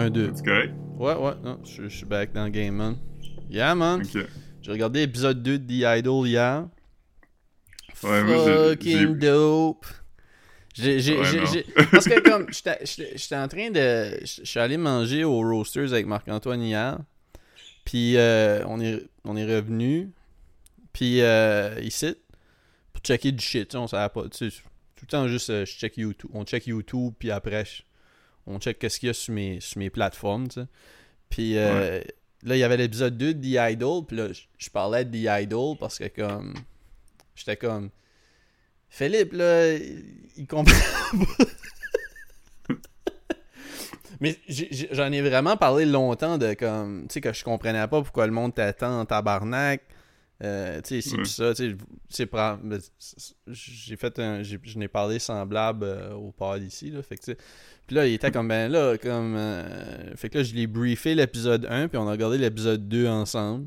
Un, deux. C'est correct? Ouais, ouais, non, je, je suis back dans le game, man. Yeah, man. J'ai regardé l'épisode 2 de The Idol hier. Ouais, Fucking dope. J'ai, j'ai, Ouais, parce que comme j'étais, en train de, je suis allé manger au Roasters avec Marc-Antoine hier, puis euh, on est, on est revenu, puis euh, ici pour checker du shit, on savait pas, tu sais, tout le temps juste euh, je check YouTube, on check YouTube, puis après je- on check qu'est-ce qu'il y a sur mes, sur mes plateformes, tu sais. Puis euh, là il y avait l'épisode 2 de The Idol, puis là je, parlais de The Idol parce que comme j'étais comme Philippe, là, il comprend pas. Mais j'en ai vraiment parlé longtemps de comme, tu sais, que je comprenais pas pourquoi le monde t'attend en tabarnak. Euh, tu sais, ça, tu sais, c'est j'ai fait un, je n'ai parlé semblable euh, au pod ici, là, fait que puis là, il était comme, ben là, comme, euh, fait que là, je l'ai briefé l'épisode 1, puis on a regardé l'épisode 2 ensemble,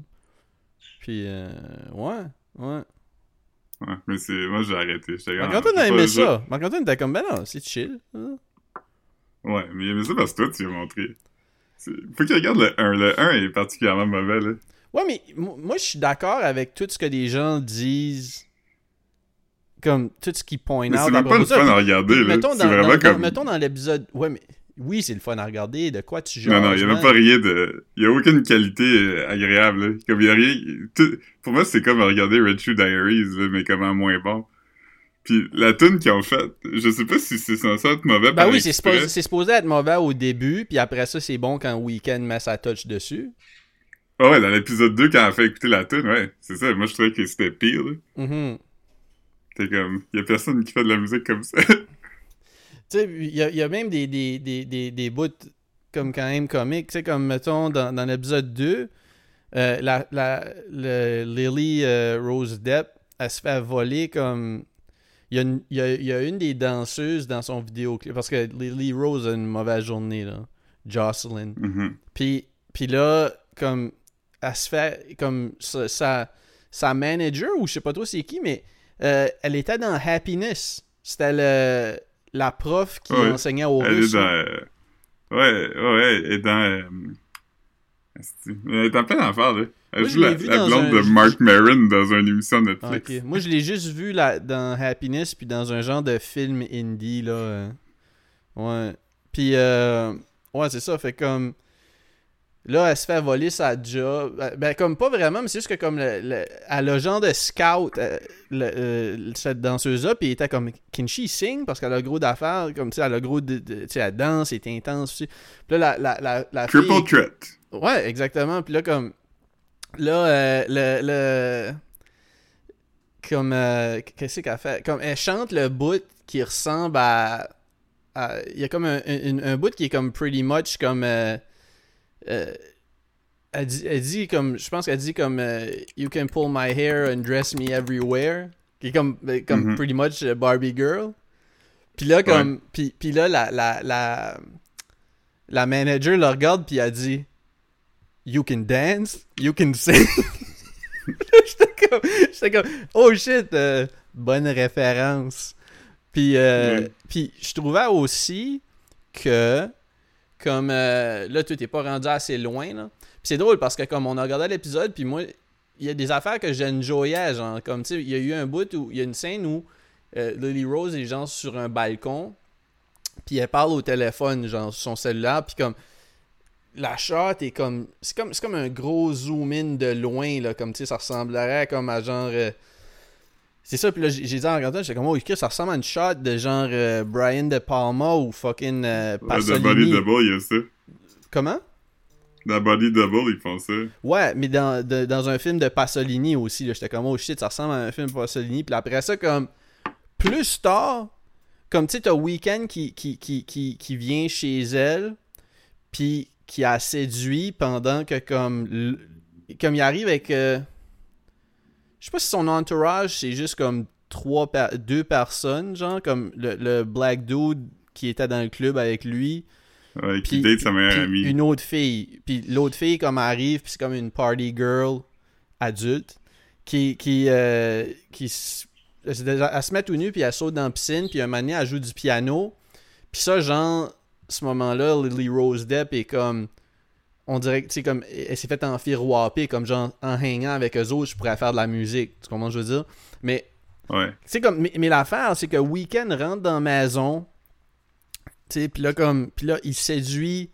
puis, euh, ouais, ouais. Ouais, mais c'est. Moi, j'ai arrêté. Marc-Antoine a aimé ça. Marc-Antoine était comme, ben non, c'est chill. hein. Ouais, mais il aimait ça parce que toi, tu lui as montré. Faut qu'il regarde le 1. Le 1 est particulièrement mauvais, là. Ouais, mais mo- moi, je suis d'accord avec tout ce que les gens disent. Comme tout ce qu'ils point Mais out. c'est à même pas le fun à regarder, là. mettons, dans, comme. mettons dans l'épisode. Ouais, mais oui, c'est le fun à regarder. De quoi tu joues Non, non, il y a même pas rien de. Il y a aucune qualité euh, agréable, là. Comme il y a rien. tout- Pour moi, c'est comme regarder Red Shoe Diaries, là, mais comment moins bon. Puis la tune qu'ils ont faite, je sais pas si c'est censé être mauvais Ben par oui, c'est supposé, c'est supposé être mauvais au début, puis après ça, c'est bon quand Weekend met sa touch dessus. Ah ouais, dans l'épisode 2, quand elle fait écouter la tune, ouais, c'est ça. Moi, je trouvais que c'était pire, là. Mhm. T'es comme, y a personne qui fait de la musique comme ça. Tu sais, il y, a- y a même des, des, des, des, des bouts comme quand même comiques. Tu sais, comme mettons dans, dans l'épisode 2, euh, la, la, le- Lily euh, Rose Depp, elle se fait voler comme. Il y, a une, il, y a, il y a une des danseuses dans son vidéoclip. Parce que Lily Rose a une mauvaise journée, là. Jocelyn. Mhm. Puis, puis là, comme. Elle se fait. Comme. Sa, sa, manager, ou je sais pas trop c'est qui, mais. euh, elle était dans Happiness. C'était le, la prof qui Ouais. enseignait au Elle est russe. dans... euh, Ouais, ouais, elle est dans... euh, Elle est en plein affaire, là. Elle Moi, je joue la, vu la blonde un- de Mark Maron dans une émission Ah, Netflix. ok. Moi, je l'ai juste vu là, dans Happiness, puis dans un genre de film indie, là. Ouais. Puis, euh, ouais, c'est ça. Fait comme. Là, elle se fait voler sa job. Euh, Ben, comme pas vraiment, mais c'est juste que comme le, le- elle a genre de scout, euh, le- euh, cette danseuse-là, puis elle était comme, can she sing? Parce qu'elle a gros d'affaires, comme, tu sais, elle a gros de, de- tu sais, elle danse, elle est intense aussi. Puis là, la, la, la, la fille- Triple threat. Ouais, exactement. Puis là, comme. Là, euh, le, le. Comme. euh, Qu'est-ce qu'elle fait? Comme elle chante le bout qui ressemble à. à- Il y a comme un, un, un bout qui est comme pretty much comme. Euh, elle, dit, elle dit comme. Je pense qu'elle dit comme. euh, you can pull my hair and dress me everywhere. Qui est comme, ben, comme Mhm. pretty much euh, Barbie Girl. Puis là, comme. Puis, puis là, la, la, la, la manager le regarde, puis elle dit. You can dance, you can sing. j'étais comme, j'étais comme, oh shit, euh, bonne référence. Puis, euh, puis je trouvais aussi que, comme euh, là, tu t'es pas rendu assez loin, là. Puis c'est drôle parce que comme on a regardé l'épisode, puis moi, il y a des affaires que j'enjoyais, genre, comme tu sais, il y a eu un bout où, il y a une scène où euh, Lily Rose est genre sur un balcon, puis elle parle au téléphone, genre, sur son cellulaire, puis comme la shot est comme c'est comme c'est comme un gros zoom in de loin là comme tu sais ça ressemblerait comme à genre euh, c'est ça puis là j'ai dit en regardant j'étais comme oh ça ressemble à une shot de genre euh, Brian De Palma ou fucking euh, Ouais, dans Body Pasolini Double, il y a ça. comment? Dans Body Double, ils font ça. ouais mais dans, de- dans un film de Pasolini aussi j'étais comme oh shit ça ressemble à un film de Pasolini puis après ça comme plus tard comme tu sais t'as Weekend qui, qui, qui, qui, qui vient chez elle puis qui a séduit pendant que comme l- comme il arrive avec euh, je sais pas si son entourage c'est juste comme trois per- deux personnes genre comme le, le black dude qui était dans le club avec lui Ouais, puis- qui date sa meilleure amie. une autre fille puis l'autre fille comme arrive puis c'est comme une party girl adulte qui qui euh, qui elle se elle se met tout nu puis elle saute dans la piscine puis un moment donné, elle joue du piano puis ça genre ce moment-là, Lily Rose Depp est comme. On dirait que, tu sais, comme. Elle s'est fait enfirouaper, comme genre, en hangant avec eux autres, je pourrais faire de la musique. Tu comprends ce que je veux dire? Mais. Ouais. Sais, comme. Mais, mais l'affaire, c'est que Weekend rentre dans la maison. Tu sais, puis là, comme. Puis là, il séduit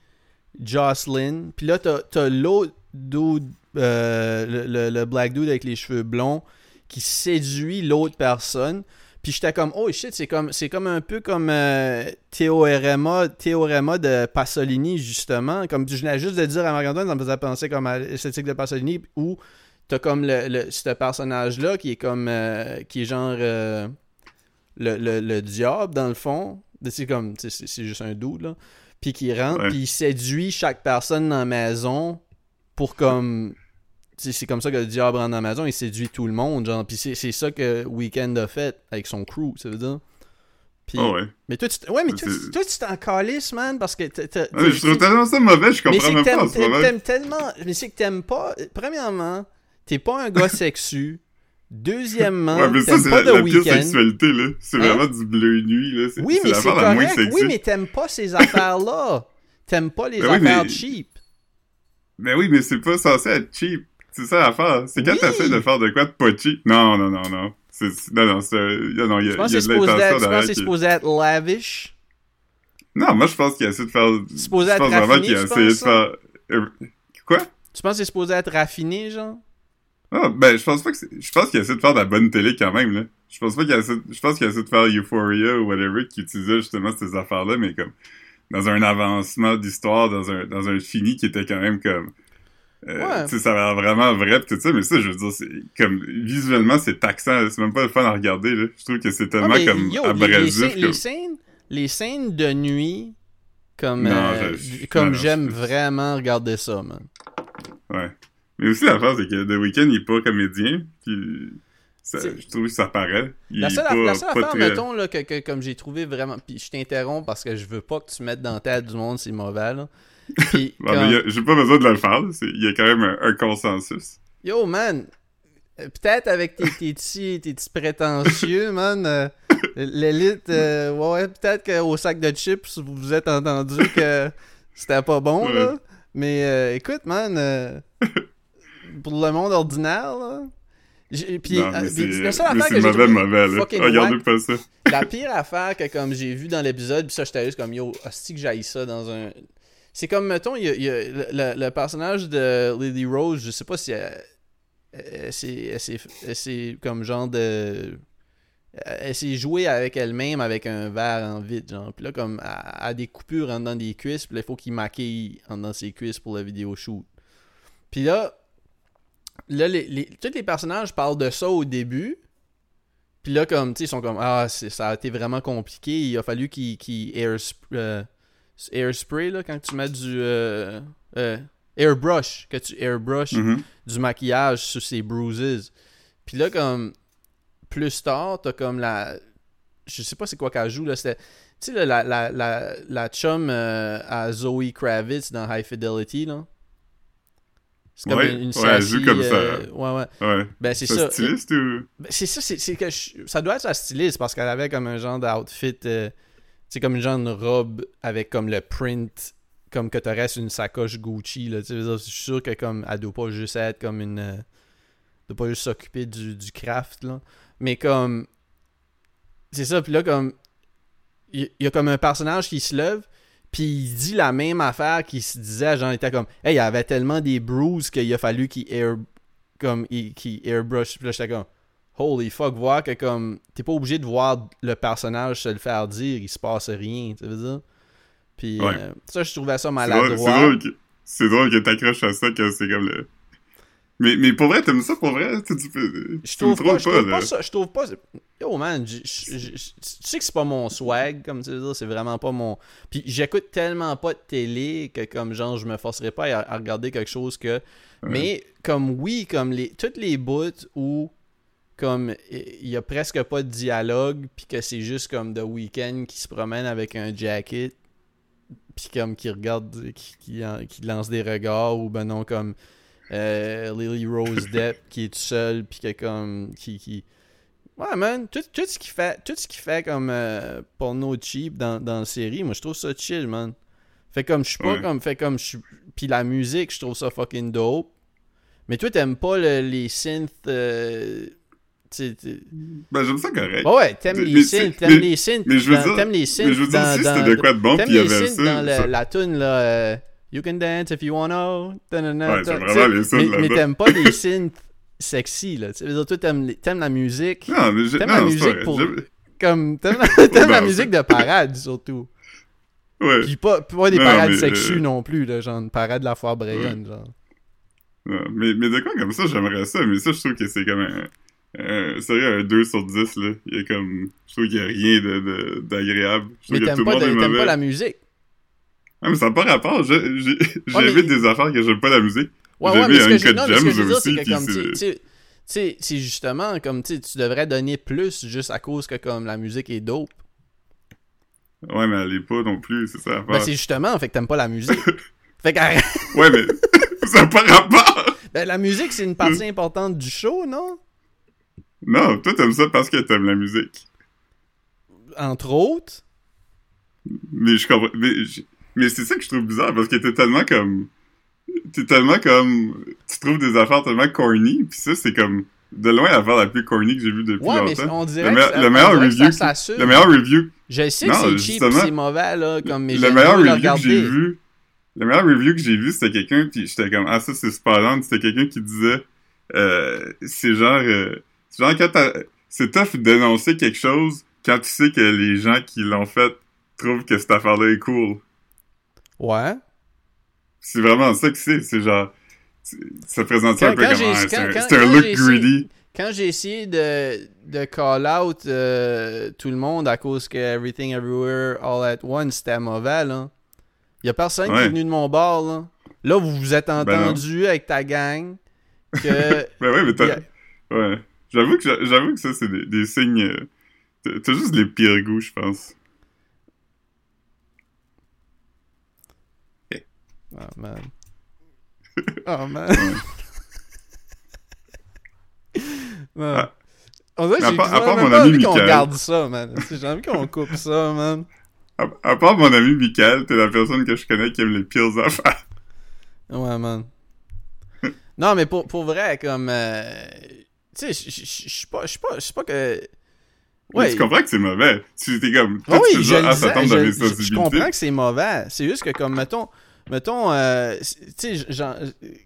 Jocelyn. Puis là, t'as t'as l'autre dude, euh, le, le- le black dude avec les cheveux blonds, qui séduit l'autre personne. Puis j'étais comme, oh shit, c'est comme, c'est comme un peu comme euh, Théorema, Théorema de Pasolini, justement. Comme je venais juste de dire à Marc-Antoine, ça me faisait penser comme à l'esthétique de Pasolini, où t'as comme le, le- ce personnage-là qui est comme, euh, qui est genre euh, le, le, le diable, dans le fond. C'est comme, c'est juste un doute, là. Puis qui rentre, puis il séduit chaque personne dans la maison pour comme c'est comme ça que le diable la maison, il séduit tout le monde, genre. Puis c'est ça que Weekend a fait avec son crew, ça veut dire. Puis, Oh, ouais. Mais toi, tu, ouais, mais toi, tu- toi, tu t'en calisses, man, parce que Ah, mais je trouve tellement ça mauvais, je mais comprends c'est que même pas en t'aimes, tellement. Mais c'est que t'aimes pas. Premièrement, t'es pas un gars sexu. Deuxièmement, Ouais, mais ça, t'aimes c'est pas la, sexualité, là. C'est Hein? vraiment du bleu nuit, là. Oui, mais c'est correct. Oui, mais t'aimes pas ces affaires-là. T'aimes pas les Ben oui, affaires mais- cheap. Mais oui, mais c'est pas censé être cheap. C'est ça l'affaire. C'est quand Oui. t'essaies de faire de quoi de cheap. Non, non, non, non. Non, non, c'est, non, il y a, Je pense que a c'est de supposé être- lavish. Non, moi, je pense qu'il a essayé de faire, supposé être raffiné, qu'il a essayé de faire, euh, quoi? Tu penses que c'est supposé être raffiné, genre? Ah, ben, je pense pas que c'est... Je pense qu'il a essayé de faire de la bonne télé quand même, là. Je pense pas qu'il a essayé... Je pense qu'il a essayé de faire Euphoria ou whatever qui utilisait justement ces affaires-là, mais comme dans un avancement d'histoire, dans un, dans un fini qui était quand même comme... Euh, Ouais. Ça a l'air vraiment vrai tout ça, mais ça, je veux dire, c'est comme... Visuellement, c'est taxant, c'est même pas le fun à regarder, là. Je trouve que c'est tellement comme yo, les, les abrasif. comme- les scènes, les scènes de nuit, comme, Non, euh, je- comme j'aime vraiment regarder ça, man. Ouais. Mais aussi, l'affaire, c'est que The Weeknd, il est pas comédien, puis... ça- je trouve que ça paraît. Il La seule, pas, la seule pas affaire, très- mettons, là, que, que- comme j'ai trouvé vraiment. Puis je t'interromps parce que je veux pas que tu mettes dans la tête du monde, c'est mauvais, là. Puis, Bon, comme- mais y a- j'ai pas besoin de le faire, il y a quand même un, un consensus. Yo, man, euh, peut-être avec tes, tes petits, tes petits prétentieux, man, euh, l'élite, euh, ouais, ouais, peut-être qu'au sac de chips, vous vous êtes entendu que c'était pas bon, Ouais. là. Mais euh, écoute, man, euh, pour le monde ordinaire, là. j'ai- Puis, non, mais euh, c'est puis la seule mais affaire c'est que j'ai mauvais, mauvais, là. fucking Regardez pas ça. la pire affaire que comme j'ai vu dans l'épisode, puis ça j'étais juste comme yo, hostie que j'aille ça dans un. C'est comme mettons, il y a, le, le- personnage de Lily Rose, je sais pas si elle, elle s'est- elle s'est- comme genre de. Elle s'est jouée avec elle-même avec un verre en vide, genre. Puis là, comme, elle a des coupures en dedans des cuisses, puis là, il faut qu'il maquille en dedans ses cuisses pour la vidéo shoot. Puis là, là les, tous les personnages parlent de ça au début. Puis là, comme, tu sais, ils sont comme, ah, ça a été vraiment compliqué. Il a fallu airsp- euh, airspray, là, quand tu mets du. euh, euh, airbrush, que tu airbrush Mhm. du maquillage sur ses bruises. Puis là, comme, plus tard, t'as comme la. Je sais pas c'est quoi qu'elle joue, là. C'était. Tu sais, la, la, la, la chum euh, à Zoe Kravitz dans High Fidelity, là. C'est comme Ouais, une, une ouais, elle joue comme ça. euh, Ouais, ouais. Ouais. Ben, c'est C'est ça. styliste ou... Ben, c'est ça, c'est c'est que je- ça doit être sa styliste parce qu'elle avait comme un genre d'outfit, euh, c'est comme une genre de robe avec comme le print, comme que t'aurais sur une sacoche Gucci, là, tu je suis sûr que comme, elle doit pas juste être comme une, euh, doit pas juste s'occuper du, du craft, là, mais comme, c'est ça, puis là, comme, il y, a comme un personnage qui se lève, puis il dit la même affaire qu'il se disait, genre, il était comme, hey, il y avait tellement des bruises qu'il a fallu qu'il air, comme, il- airbrush, puis là, holy fuck, voir que comme t'es pas obligé de voir le personnage se le faire dire, il se passe rien, tu veux dire? Puis Ouais. euh, ça, je trouvais ça C'est drôle, c'est maladroit. drôle que, c'est drôle que t'accroches à ça que c'est comme le... Mais, mais pour vrai, t'aimes ça pour vrai? Tu, tu, Je trouve pas, trompes je trouve là. pas ça, je trouve pas. Yo man, je- je- je- je- tu sais que c'est pas mon swag, comme tu veux dire, c'est vraiment pas mon. Puis j'écoute tellement pas de télé que comme genre je me forcerai pas à, à regarder quelque chose que. Mais comme oui, comme les toutes les bouts où comme il y a presque pas de dialogue puis que c'est juste comme The Weeknd qui se promène avec un jacket puis comme qui regarde qui, qui, qui lance des regards ou ben non comme euh, Lily Rose Depp qui est tout seul puis que comme qui, qui Ouais, man, tout, tout ce qu'il fait, tout ce qu'il fait comme euh, porno cheap dans, dans la série, moi je trouve ça chill, man. Fait comme je suis pas Ouais. comme fait comme je suis puis la musique, je trouve ça fucking dope. Mais toi t'aimes pas le- les synths euh, tu tu- Ben, j'aime ça correct. Ouais, ouais, t'aimes les c'est- t'aimes les synths, mais je veux dire- t'aimes les synths Mais je veux dire, si c'était de quoi de bon, puis il y avait ça. dans le- ça- la tune là euh, You can dance if you wanna. ta-na-na, Ouais, j'aime vraiment les synths Mais, t'aimes pas les synths sexy là, tu veux dire, toi t'aimes t'aimes la musique Non, mais T'aimes non, la musique pour- comme t'aimes la, la musique de parade surtout. Ouais. Puis pas, pas des Non, parades sexues euh, non plus là, genre une parade de la foire Brayonne genre. Ouais, mais, mais de quoi comme ça, j'aimerais ça, mais ça, je trouve que c'est comme un. Un- sérieux, un 2 sur 10, là. Il y a comme. Je trouve qu'il y a rien de, de- d'agréable. Je trouve Mais t'aimes pas, de- pas la musique. Ah, mais ça n'a pas rapport. Ouais, J'évite mais- des affaires que j'aime pas la musique. Ouais, ouais, mais ce que Uncut je, non, mais ce que je veux dire, c'est aussi, que comme, tu c'est- sais- c'est justement comme, tu devrais donner plus juste à cause que comme la musique est dope. Ouais, mais elle est pas non plus, c'est ça. Ben c'est justement, fait que t'aimes pas la musique. fait que. Ouais, mais ça n'a pas rapport! Ben, la musique, c'est une partie importante du show, non? Non, toi, t'aimes ça parce que t'aimes la musique. Entre autres. Mais je comprends. Mais, je- mais c'est ça que je trouve bizarre parce que t'es tellement comme. T'es tellement comme. Tu trouves des affaires tellement corny, pis ça, c'est comme. De loin l'affaire la plus corny que j'ai vue depuis Ouais, mais longtemps. on dirait Le que, meilleur- ça- le on meilleur que review ça que-. Le meilleur review. Je sais que Non, c'est cheap c'est mauvais, là, comme, mais le meilleur review que j'ai vu. Le meilleur review que j'ai vu, c'était quelqu'un, puis j'étais comme, ah, ça, c'est on. C'était quelqu'un qui disait, euh, c'est genre, euh, c'est genre quand c'est tough de dénoncer quelque chose quand tu sais que les gens qui l'ont fait trouvent que cette affaire-là est cool. Ouais. C'est vraiment ça que c'est. C'est genre. c'est- Ça présente ça un Quand- peu comme c'est un, c'est un look greedy. Quand j'ai essayé de, de call out euh, tout le monde à cause que Everything Everywhere All at Once c'était mauvais, là. Y a personne qui est venu de mon bord, là. Là, vous vous êtes non. entendu avec ta gang que. Ben ouais, mais t'as. Ouais. J'avoue que, j'a- j'avoue que ça, c'est des, des signes. euh, t'as- juste les pires goûts, je pense. Oh man. Oh man. Non. Ah. On dirait que À j'ai même pas ami envie qu'on Michael. garde ça, man. J'ai envie qu'on coupe ça, man. À, à part mon ami Michael, t'es la personne que je connais qui aime les pires affaires. Ouais, man. non, mais pour, pour vrai, comme. euh, tu sais, je- suis pas. Je suis pas, je suis pas que. Ouais. tu comprends que c'est mauvais. Tu t'es comme. Toi, oui, je ah, je- comprends que c'est mauvais. C'est juste que, comme, mettons, mettons, euh, tu sais,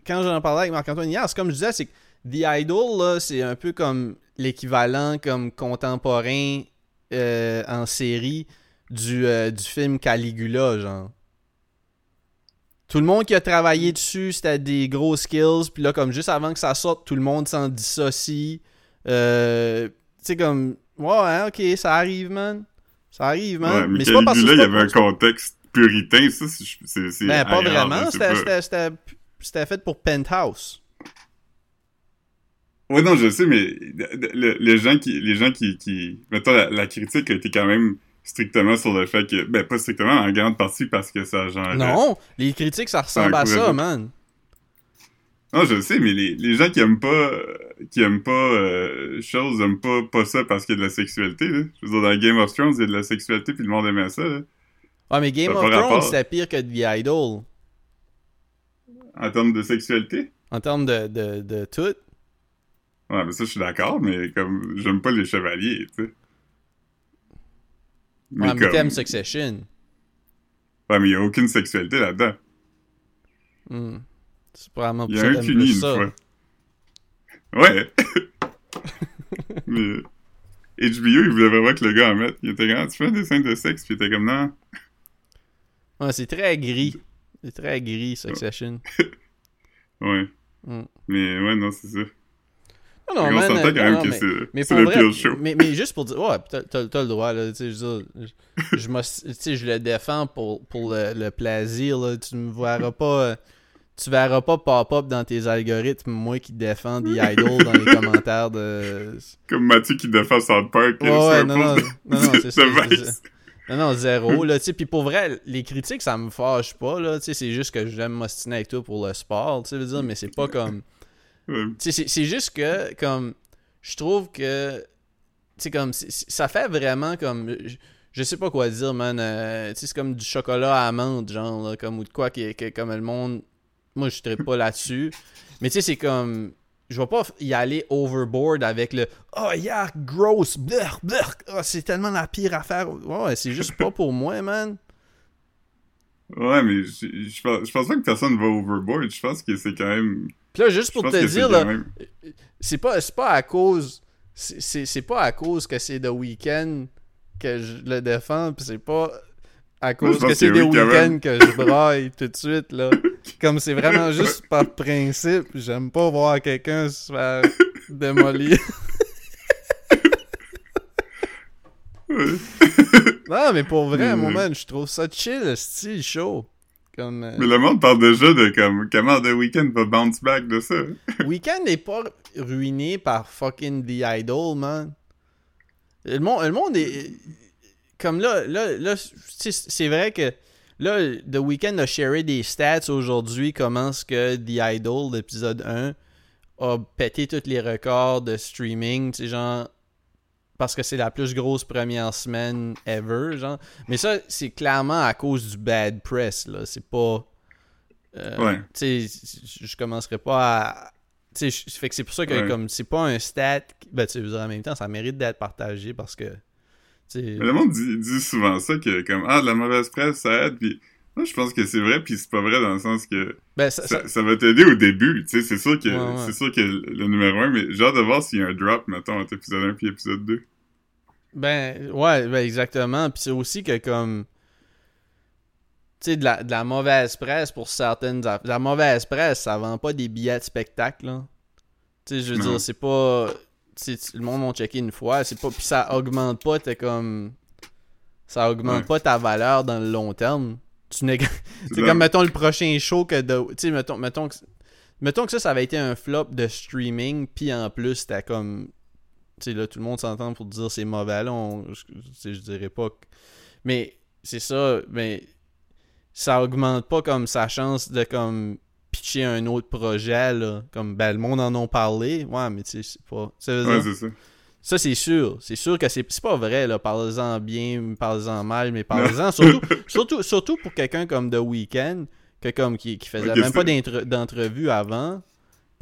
quand j'en parlais avec Marc-Antoine hier, c'est comme je disais, c'est que The Idol, là, c'est un peu comme l'équivalent, comme contemporain euh, en série du, euh, du film Caligula, genre. Tout le monde qui a travaillé dessus, c'était des gros skills, puis là, comme juste avant que ça sorte, tout le monde s'en dissocie. Euh, tu sais, comme, ouais, ouais, ok, ça arrive, man. Ça arrive, man. Ouais, mais c'est pas parce que. Caligula, il y avait un contexte puritain, ça, c'est. Ben, pas vraiment. C'était- fait pour Penthouse. Ouais, non, je sais, mais le- le- les gens qui, les gens qui, qui, mettons, la, la critique a été quand même strictement sur le fait que, ben, pas strictement, en grande partie parce que ça genre. Non, les critiques, ça ressemble à ça, man. Non, je sais, mais les, les gens qui aiment pas, euh, qui aiment pas, euh, chose, aiment pas, pas ça parce qu'il y a de la sexualité, là. Je veux dire, dans Game of Thrones, il y a de la sexualité puis le monde aimait ça, là. Ah, mais Game of Thrones, c'était pire que The Idol. En termes de sexualité? En termes de, de, de tout. Ouais, mais ça, je suis d'accord, mais comme, j'aime pas les chevaliers, tu sais. Mais, comme, t'aimes Succession. ouais, mais il y a aucune sexualité là-dedans. Hmm. C'est probablement Il pour y a ça un plus une ça. fois. Ouais. mais HBO, il voulait vraiment que le gars en mette. Il était comme, Ah, tu fais un dessin de sexe, puis il était comme, non. Ouais, c'est très gris. C'est très gris, Succession. Ouais. Hmm. Mais ouais, non, c'est ça. Non, non, Mais on s'entend euh, quand même que mais- c'est le vrai, pire show. mais, mais juste pour dire, ouais, t'as, t'as- le droit, là, tu sais, je le défends pour, pour le, le plaisir, là, tu me verras pas, euh, tu verras pas pop-up dans tes algorithmes, moi qui défends The Idol dans les commentaires de... Comme Mathieu qui défend South Park. Ouais, non, non, non, non, c'est ça. Non, non, zéro, là, tu sais, puis pour vrai, les critiques, ça me fâche pas, là, tu sais, c'est juste que j'aime m'ostiner avec toi pour le sport, tu sais, veux dire, mais c'est pas comme... C'est- juste que, comme, je trouve que sais, comme, c'est- c'est- ça fait vraiment comme. Je, je sais pas quoi dire, man. euh, tu sais, c'est comme du chocolat à amande, genre, là, comme, ou de quoi qui- comme le monde. Moi, je serais pas là-dessus. Mais tu sais, c'est comme. Je vais pas y aller overboard avec le Oh yeah, gross, blur, blur. Oh, c'est tellement la pire affaire. Ouais, c'est juste pas pour moi, man. Ouais, mais je, je pense pas que personne va overboard. Je pense que c'est quand même. Puis là, juste pour te dire, c'est pas, c'est pas à cause. C'est, pas à cause que c'est The Weeknd que je le défends, pis c'est pas à cause que c'est oui, Weeknd même. que je braille tout de suite, là. Comme c'est vraiment juste par principe, j'aime pas voir quelqu'un se faire démolir. Non, mais pour vrai, Mm. moi, man, je trouve ça chill, style chaud. Comme. euh, Mais le monde parle déjà de comme comment The Weeknd va bounce back de ça. Weekend n'est pas ruiné par fucking The Idol, man. Le monde, le monde est. Comme là, là, là c'est vrai que là, The Weeknd a sharé des stats aujourd'hui, comment est-ce que The Idol, l'épisode 1, a pété tous les records de streaming, tu sais, genre. Parce que c'est la plus grosse première semaine ever, genre. Mais ça, c'est clairement à cause du bad press, là. C'est pas. euh, Ouais. Tu sais, je commencerai pas à. Tu sais, fait que c'est pour ça que, Ouais. comme, c'est pas un stat. Ben, tu sais, en même temps, ça mérite d'être partagé parce que. Mais le monde dit, dit souvent ça que comme ah de la mauvaise presse ça aide puis moi je pense que c'est vrai puis c'est pas vrai dans le sens que Ben, ça- ça- ça, ça va t'aider au début tu sais c'est sûr que Ouais, ouais. c'est sûr que le numéro un mais j'ai hâte de voir s'il y a un drop mettons entre épisode 1 puis épisode 2 Ben, ouais, ben exactement. Puis c'est aussi que comme. Tu sais, de la, de la mauvaise presse pour certaines. aff- La mauvaise presse, ça vend pas des billets de spectacle, là. Tu sais, je veux Non. dire, c'est pas. le monde va checker une fois, c'est pas. Puis ça augmente pas, t'es comme. Ça augmente Ouais. pas ta valeur dans le long terme. Tu n'es. Comme, mettons, le prochain show que de. Tu sais, mettons, mettons, que, mettons que ça, ça avait été un flop de streaming, puis en plus, c'était comme. Là, tout le monde s'entend pour dire c'est mauvais, là. on- je, je dirais pas. que- Mais c'est ça, mais ça augmente pas comme sa chance de, comme, pitcher un autre projet, là. Comme, ben, le monde en a parlé. Ouais, mais tu sais, c'est pas. Ça ouais c'est ça ça, c'est sûr. C'est sûr que c'est pas vrai, là. Parlez-en bien, parlez-en mal, mais parlez-en. Surtout, surtout, surtout pour quelqu'un comme The Weeknd, que comme qui, qui faisait même pas d'entrevue avant,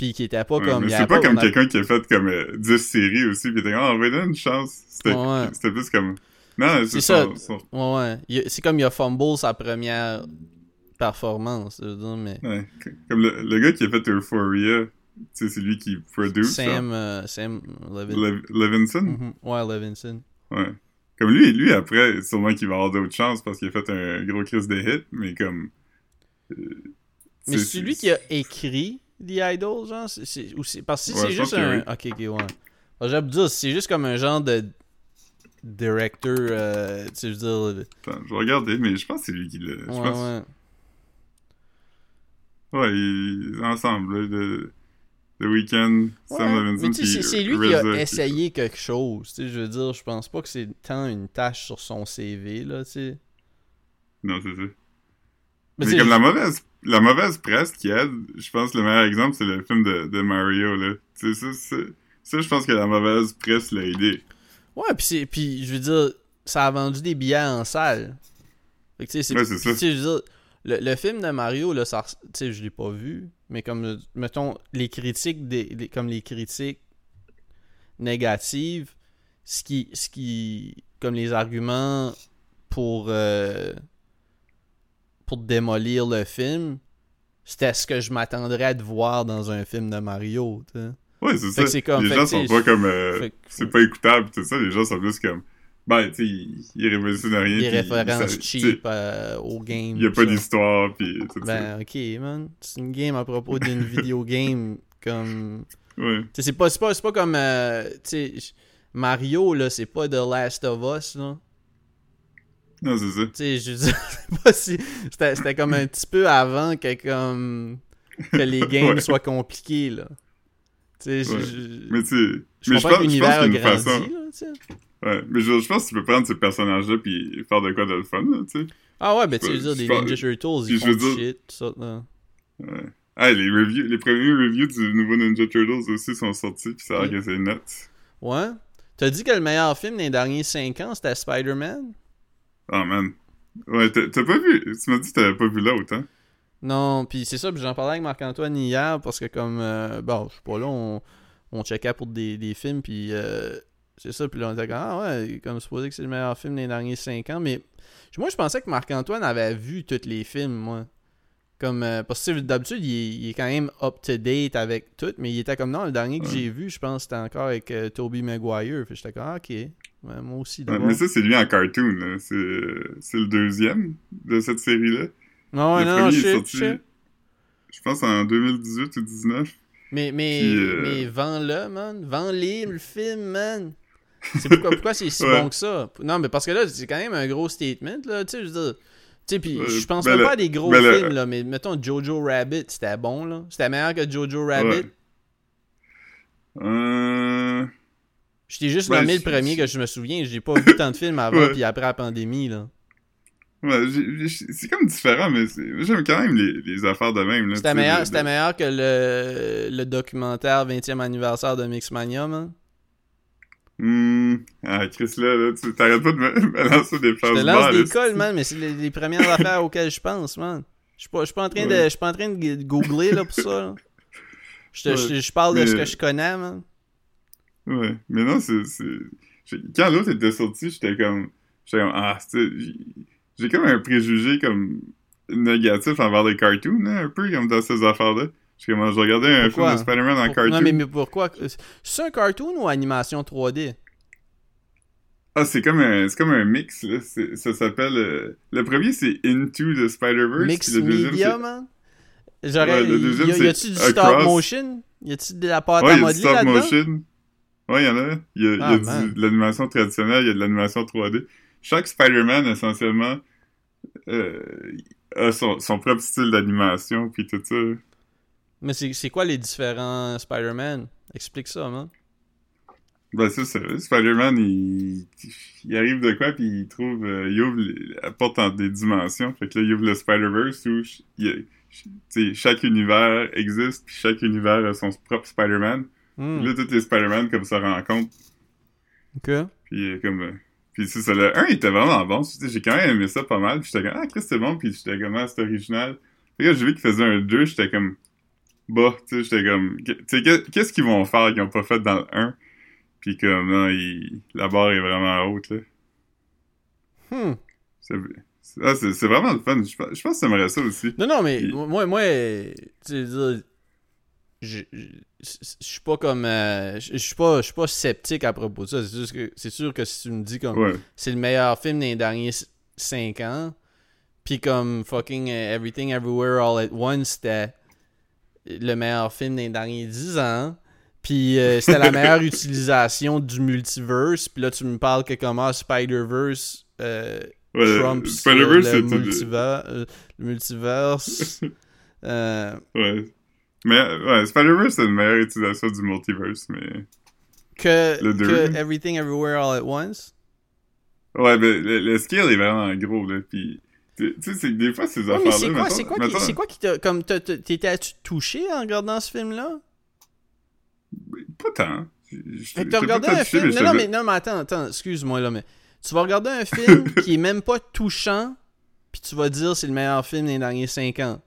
puis qui était pas Ouais, comme. c'est pas comme a- quelqu'un qui a fait comme euh, 10 séries aussi puis t'es comme ah on va donner une chance c'était Ouais. plus comme non C'est ça. son- Ouais, C'est comme il a fumble sa première performance, je veux dire, mais. ouais. comme le, le gars qui a fait Euphoria c'est lui qui produce Sam, euh, Sam Levin. Le- Levinson? Mhm. Ouais, Levinson. Ouais. Comme lui, lui après, sûrement qu'il va avoir d'autres chances parce qu'il a fait un gros crise de hit, mais comme. euh, Mais c'est- c'est lui qui a écrit The Idol, genre c'est- c'est- ou c'est- Parce que si Ouais, c'est juste un. oui. Ok, ok, ouais. J'allais dire, c'est juste comme un genre de director, euh, tu sais, je veux dire. Attends, je vais regarder, mais je pense que c'est lui qui l'a. Ouais, pense. ouais. Ouais, ils ensemble, là, de. The Weeknd, Sam Ouais, Levinson, mais tu sais, c'est c'est lui qui a essayé quelque chose. Tu sais, je veux dire, je pense pas que c'est tant une tâche sur son CV, là, tu sais. Non, c'est ça. Mais sais, comme la mauvaise, la mauvaise presse qui aide, je pense que le meilleur exemple, c'est le film de, de Mario, là. Tu sais, ça, ça, ça, je pense que la mauvaise presse l'a aidé. Ouais, puis c'est puis je veux dire, ça a vendu des billets en salle. Fait que tu sais, c'est Ouais, c'est ça. tu sais, je veux dire, le, le film de Mario là, ça tu sais, je l'ai pas vu, mais comme mettons les critiques des, des- comme les critiques négatives, ce qui ce qui comme les arguments pour euh, pour démolir le film, c'était ce que je m'attendrais à te voir dans un film de Mario, tu sais. Ouais, c'est ça. c'est comme- les gens sont c'est- pas comme. euh, que- c'est pas écoutable, tout ça. Les gens sont plus comme. Ben, tu sais, il, il révolutionne rien. des références ça- cheap euh, au game. Il y a pas d'histoire, puis tout ça. Ben, ok, man. C'est une game à propos d'une vidéo game comme. Ouais. C'est pas, c'est pas, c'est pas comme. euh, tu sais, Mario, là, c'est pas The Last of Us, là. Non, c'est ça. Tu sais, je veux dire, c'est pas si. C'était, c'était comme un petit peu avant que, comme. Que les games Ouais. soient compliqués, là. Tu sais, je- Ouais. Mais tu sais. Je mais je pense, que l'univers a grandi, façon. là, sais. Ouais. Mais je, je pense que tu peux prendre ces personnages-là puis faire de quoi de le fun, là, tu sais. Ah ouais, ben tu veux dire, des Ninja Turtles, ils font dire- shit, tout ça, là. Ouais. Ah, les reviews, les premiers reviews du nouveau Ninja Turtles aussi sont sortis, puis ça a l'air que c'est nuts. Ouais. T'as dit que le meilleur film des derniers 5 ans, c'était Spider-Man? Oh man. Ouais, t'as pas vu? Tu m'as dit que t'avais pas vu l'autre, hein? Non, puis c'est ça, puis j'en parlais avec Marc-Antoine hier, parce que comme, euh, bon, je sais pas là, on, on checkait pour des, des films, puis euh, c'est ça, puis là on était comme, ah ouais, comme supposé que c'est le meilleur film des derniers 5 ans, mais moi je pensais que Marc-Antoine avait vu tous les films, moi. Comme, euh, parce que d'habitude, il, est- il est quand même up-to-date avec tout, mais il était comme, non, le dernier que Ouais. j'ai vu, je pense, c'était encore avec euh, Tobey Maguire, fait j'étais comme, ah, ok, Ouais, moi aussi, Ouais, mais ça, c'est lui en cartoon, là. C'est le deuxième de cette série-là. non, le non, non, premier je est sorti, je pense, en 2018 ou 2019. Mais, mais, Puis, euh, mais vends-le, man. Vends-les, le film, man. C'est pourquoi, pourquoi c'est si Ouais. bon que ça? Non, mais parce que là, c'est quand même un gros statement, là. Tu sais, je veux dire. Tu sais, puis je pense ben même le- pas à des gros ben le- films, là, mais mettons Jojo Rabbit, c'était bon, là. C'était meilleur que Jojo Rabbit. Ouais. Euh... Je t'ai juste Ben, nommé le je- premier je- que je me souviens. J'ai pas vu tant de films avant, puis après la pandémie, là. Ouais, c'est comme différent, mais j'aime quand même les, les affaires de même. C'était meilleur, de- meilleur que le, le documentaire 20e anniversaire de Mixmania, man. Hmm. Ah, Chris, là, là tu t'arrêtes pas de me, me lancer des Je phrases te lance des cols, man, mais c'est les, les premières affaires auxquelles je pense, man. Je suis pas, je suis pas en train de, Ouais. je pas en train de googler là pour ça. Je, Ouais, je, je parle de ce que je connais, man. Ouais, mais non, c'est... Quand l'autre était sorti, j'étais comme... J'étais comme... Ah, j'ai- comme un préjugé comme négatif envers les cartoons, hein, un peu comme dans ces affaires-là. Je regardais un Pourquoi? film de Spider-Man en Pour- cartoon. non, mais, mais pourquoi? C'est un cartoon ou animation 3D Ah, c'est comme un, c'est comme un mix, là. Ça s'appelle... euh, Le premier, c'est Into the Spider-Verse. Mix le deuxième, media, man? J'aurais. Ouais, y a-tu du stop motion? Y a-tu de la pâte Ouais, à modeler là-dedans? Ouais, il y en a. Il y a, il y a Ah, du- de l'animation traditionnelle, il y a de l'animation 3D. Chaque Spider-Man, essentiellement, euh, a son, son propre style d'animation, puis tout ça. Mais c'est quoi les différents Spider-Man? Explique ça, man. Ben, c'est ça. Spider-Man, il, il arrive de quoi, puis il trouve... euh, il ouvre la porte en des dimensions. Fait que là, il ouvre le Spider-Verse, où il chaque univers existe, puis chaque univers a son propre Spider-Man. Puis Là, tous les Spider-Man, comme ça, rencontrent Ok. Puis euh, comme euh, puis c'est ça le 1 il était vraiment bon, j'ai quand même aimé ça pas mal, puis j'étais comme ah Chris c'est bon, puis j'étais comme ah c'est original. Puis là j'ai vu qu'ils faisaient un 2, j'étais comme bah, tu sais j'étais comme tu sais qu'est- qu'est-ce qu'ils vont faire qu'ils ont pas fait dans le 1 Puis comme non, il, la barre est vraiment haute là. Hmm. C'est ah, c'est vraiment le fun, je pense je pense que t'aimerais ça aussi. Non, non, mais moi, moi, tu dire, je je- je suis pas comme, euh, je je suis pas, je suis pas sceptique à propos de ça. C'est juste que, c'est sûr que si tu me dis comme, Ouais. c'est le meilleur film des derniers 5 ans, puis comme fucking euh, Everything Everywhere All at Once, c'était le meilleur film des derniers 10 ans. Puis euh, c'était la meilleure utilisation du multiverse. Puis là, tu me parles que comment Spider-Verse euh, Ouais, Trump Spider-Verse le, multiver- le multiverse. ouais. Mais ouais, Spider-Verse c'est une meilleure utilisation du multiverse mais que, Le que Everything Everywhere All at Once? Ouais, ben, le, le scale est vraiment gros, là, pis... Tu sais, c'est que des fois, ces Ouais, affaires-là... mais c'est quoi, c'est quoi, qui, mettons- quoi qui t'a. Comme, t'étais-tu touché en regardant ce film-là? Pas tant. Fait que t'as regardé un film. mais Non, non, mais, non, mais attends, attends, excuse-moi, là, mais. Tu vas regarder un film qui est même pas touchant, puis tu vas dire c'est le meilleur film des derniers 5 ans.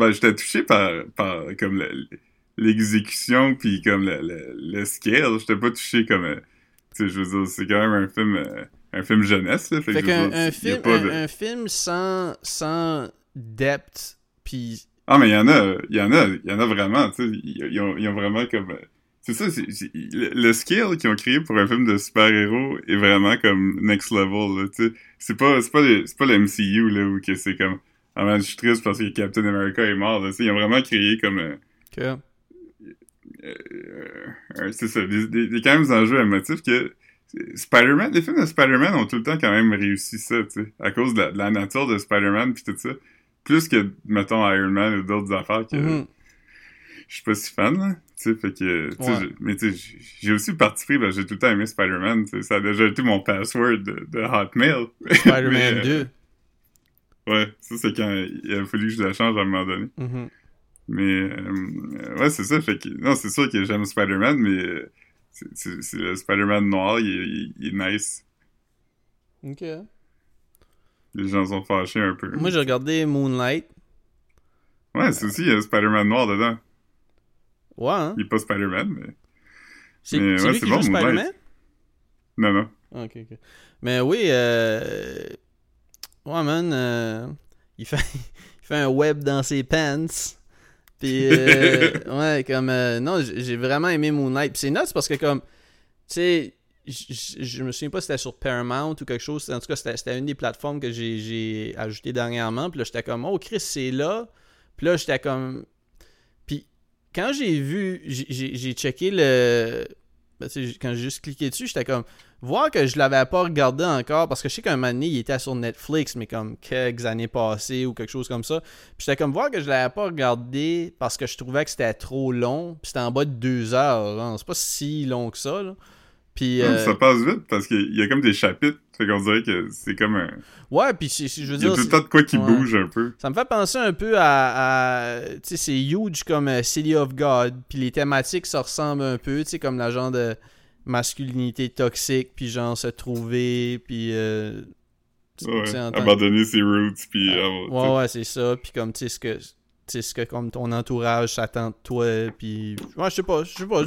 Ben, j'étais touché par, par comme, le- l'exécution, puis comme le, le, le scale. J'étais pas touché comme... euh, Tu sais, je veux dire, c'est quand même un film... euh, un film jeunesse, là, fait, qu'un un film, pas un, de- un film sans, sans depth, puis. Ah, mais il y en a, il y en a, il y en a vraiment, tu sais, ils, ont, ils ont vraiment comme... C'est ça, c'est- le, le scale qu'ils ont créé pour un film de super-héros est vraiment comme next level, là, tu sais. C'est pas, c'est pas, le- c'est pas le MCU, là, où que c'est comme... Ah man, je suis triste parce que Captain America est mort, là, ils ont vraiment créé comme... euh, euh, euh, c'est ça, des, des, des quand même des enjeux émotifs que Spider-Man, les films de Spider-Man ont tout le temps quand même réussi ça, tu sais, à cause de la, de la nature de Spider-Man pis tout ça. Plus que, mettons, Iron Man ou d'autres affaires que Mhm. je suis pas si fan, là. Tu sais, fait que, Ouais. mais tu sais, j'ai- aussi participé, parce que j'ai tout le temps aimé Spider-Man, tu sais, ça a déjà été mon password de, de Hotmail. Spider-Man euh, 2. Ouais, ça c'est quand il a fallu que je la change à un moment donné. Mhm. Mais euh, ouais, c'est ça. Fait que non, c'est sûr que j'aime Spider-Man, mais c'est- le Spider-Man noir, il, est- il- il est nice. Ok. Les gens sont fâchés un peu. Moi, j'ai regardé Moonlight. Ouais, c'est aussi, il y a Spider-Man noir dedans. Ouais, hein? Il est pas Spider-Man, mais... C'est ouais, lui c'est qui bon, joue. Spider-Man? Non, non. Ok, ok. Mais oui, euh... Ouais, man, euh, il, fait... il fait un web dans ses pants. Puis, euh, ouais, comme... euh, Non, j'ai vraiment aimé Moonlight. Puis c'est nuts parce que, comme... Tu sais, je me souviens pas si c'était sur Paramount ou quelque chose. En tout cas, c'était une des plateformes que j'ai- j'ai ajouté dernièrement. Puis là, j'étais comme, oh, Chris, c'est là. Puis là, j'étais comme... Puis quand j'ai vu... j'ai- checké le... ben, quand j'ai juste cliqué dessus, j'étais comme voir que je l'avais pas regardé encore parce que je sais qu'un moment donné il était sur Netflix mais comme quelques années passées ou quelque chose comme ça puis j'étais comme voir que je l'avais pas regardé parce que je trouvais que c'était trop long puis c'était en bas de deux heures hein. c'est pas si long que ça là. puis Non, euh, Ça passe vite parce qu'il y a comme des chapitres. Fait qu'on dirait que c'est comme un... ouais puis je veux Il y a dire tout le temps de quoi qui ouais. bouge un peu. Ça me fait penser un peu à. à- tu sais, c'est huge comme euh, City of God. Puis les thématiques se ressemblent un peu, tu sais, comme la genre de masculinité toxique, puis genre se trouver, puis. euh, Ouais. Abandonner ses roots, puis... Euh, avoir- ouais, ouais, c'est ça. Puis comme, tu sais, ce que. Sais, ce que comme ton entourage s'attend de toi, puis... Ouais, je sais pas, je sais pas.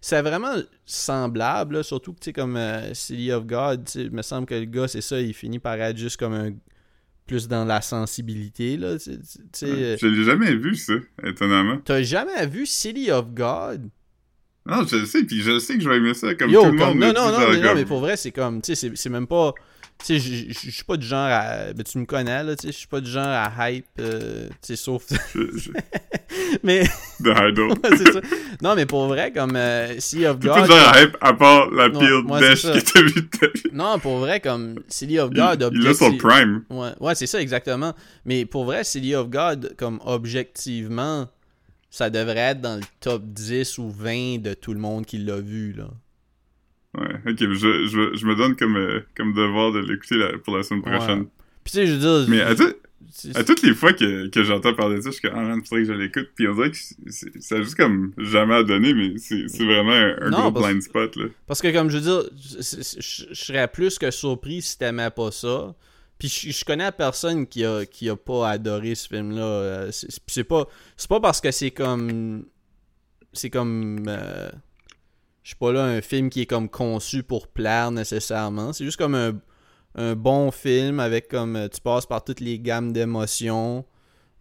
C'est vraiment semblable, là, surtout que, tu sais, comme euh, City of God, il me semble que le gars, c'est ça, il finit par être juste comme un... Plus dans la sensibilité, là, tu sais, euh, Je l'ai jamais vu, ça, étonnamment. T'as jamais vu City of God? Non, je le sais, puis je sais que je vais aimer ça, comme Yo, tout le comme, monde. non, non, non, genre, mais, non, mais pour vrai, c'est comme, tu sais, c'est- même pas. Tu sais, je- suis pas du genre à. Ben, tu me connais, là, tu sais, je suis pas du genre à hype, euh, tu sais, sauf. mais. C'est ça. Non, mais pour vrai, comme euh, of God. genre à hype, à part la Non, ouais, que t'as vu de ta vie. Non, pour vrai, comme City of Il, God. il a son objecti- prime. Ouais, ouais c'est ça, exactement. Mais pour vrai, City of God, comme objectivement, ça devrait être dans le top 10 ou 20 de tout le monde qui l'a vu, là. Ouais, ok, je, je, je me donne comme, euh, comme devoir de l'écouter pour la semaine prochaine. Ouais. Puis tu sais, je veux dire. Mais à, tout- c'est- à toutes les fois que, que j'entends parler de ça, je suis comme, ah man, faudrait que je l'écoute. Puis on dirait que c'est- c'est- ça a juste comme jamais à donner, mais c'est c'est vraiment un, un Non, gros parce- blind spot, là. Parce que, comme je veux dire, c'est- c'est- je je serais plus que surpris si t'aimais pas ça. Puis je, je connais personne qui a, qui a pas adoré ce film-là. Euh, C'est pas, c'est pas parce que c'est comme. C'est comme. euh, je sais pas là, un film qui est comme conçu pour plaire nécessairement. C'est juste comme un, un bon film avec comme. euh, Tu passes par toutes les gammes d'émotions.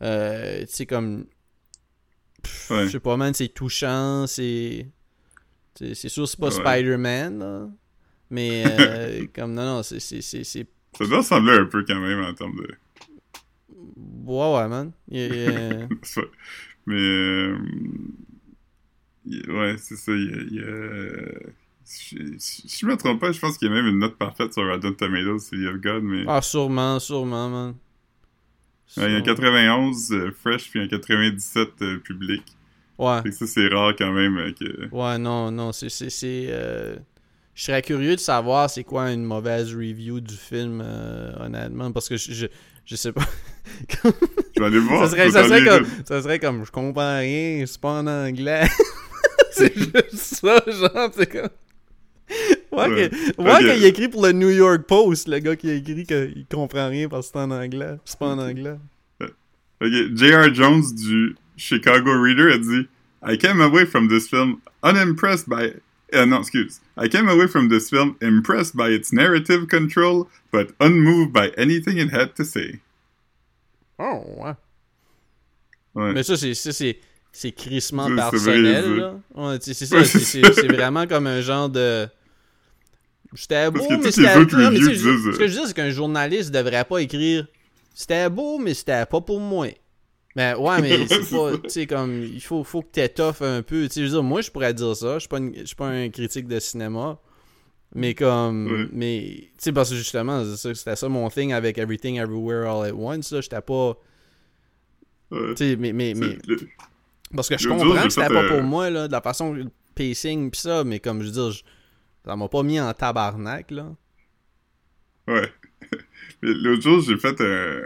Euh, tu sais, comme. Ouais. Je sais pas, man, c'est touchant, c'est. C'est sûr, c'est pas Ouais. Spider-Man, là. Mais, euh, comme, non, non, c'est. Ça doit ressembler un peu quand même en termes de. Ouais, ouais, man. Il y a- il Mais. euh, il- Ouais, c'est ça. Il y a. il Si je me trompe pas, je pense qu'il y a même une note parfaite sur Rotten Tomatoes, City of God, mais. Ah, sûrement, sûrement, man. Il y a un 91 euh, fresh puis un 97 euh, public. Ouais. Fait que ça, c'est rare quand même euh, que. Ouais, non, non, c'est. Je serais curieux de savoir c'est quoi une mauvaise review du film, euh, honnêtement, parce que je, je, je sais pas. Je vais aller voir. ça, serait, ça, serait comme, ça serait comme, je comprends rien, c'est pas en anglais. c'est juste ça, genre, c'est comme. Ouais, Ouais. que- ouais qu'il écrit pour le New York Post, le gars qui a écrit qu'il comprend rien parce que c'est en anglais. C'est pas en anglais. Ok, J.R. Jones du Chicago Reader a dit I came away from this film unimpressed by. Uh, no, excuse. I came away from this film impressed by its narrative control, but unmoved by anything it had to say. Oh, ouais. Ouais. Mais ça, c'est ça, c'est c'est crissement personnel, vrai, là. Ouais, c'est ça, Ouais, c'est- c'est c'est ça. c'est vraiment comme un genre de... C'était beau, mais c'était... non, mais Ce que je dis, c'est qu'un journaliste devrait pas écrire « C'était beau, mais c'était pas pour moi ». Mais ouais, mais c'est pas... Tu sais, comme, il faut, faut que t'étoffes un peu. Tu sais, je veux dire, moi, je pourrais dire ça. Je suis pas, une- je suis pas un critique de cinéma. Mais comme... Ouais. Mais, tu sais, parce que justement, c'est ça- c'était ça mon thing avec Everything Everywhere All at Once, là. J'étais pas... Ouais. Tu sais, mais... mais, mais le- parce que je comprends jour, que c'était pas euh, pour moi, là, de la façon, le pacing pis ça, mais comme je veux dire, je- ça m'a pas mis en tabarnak, là. Ouais. L'autre jour, j'ai fait un.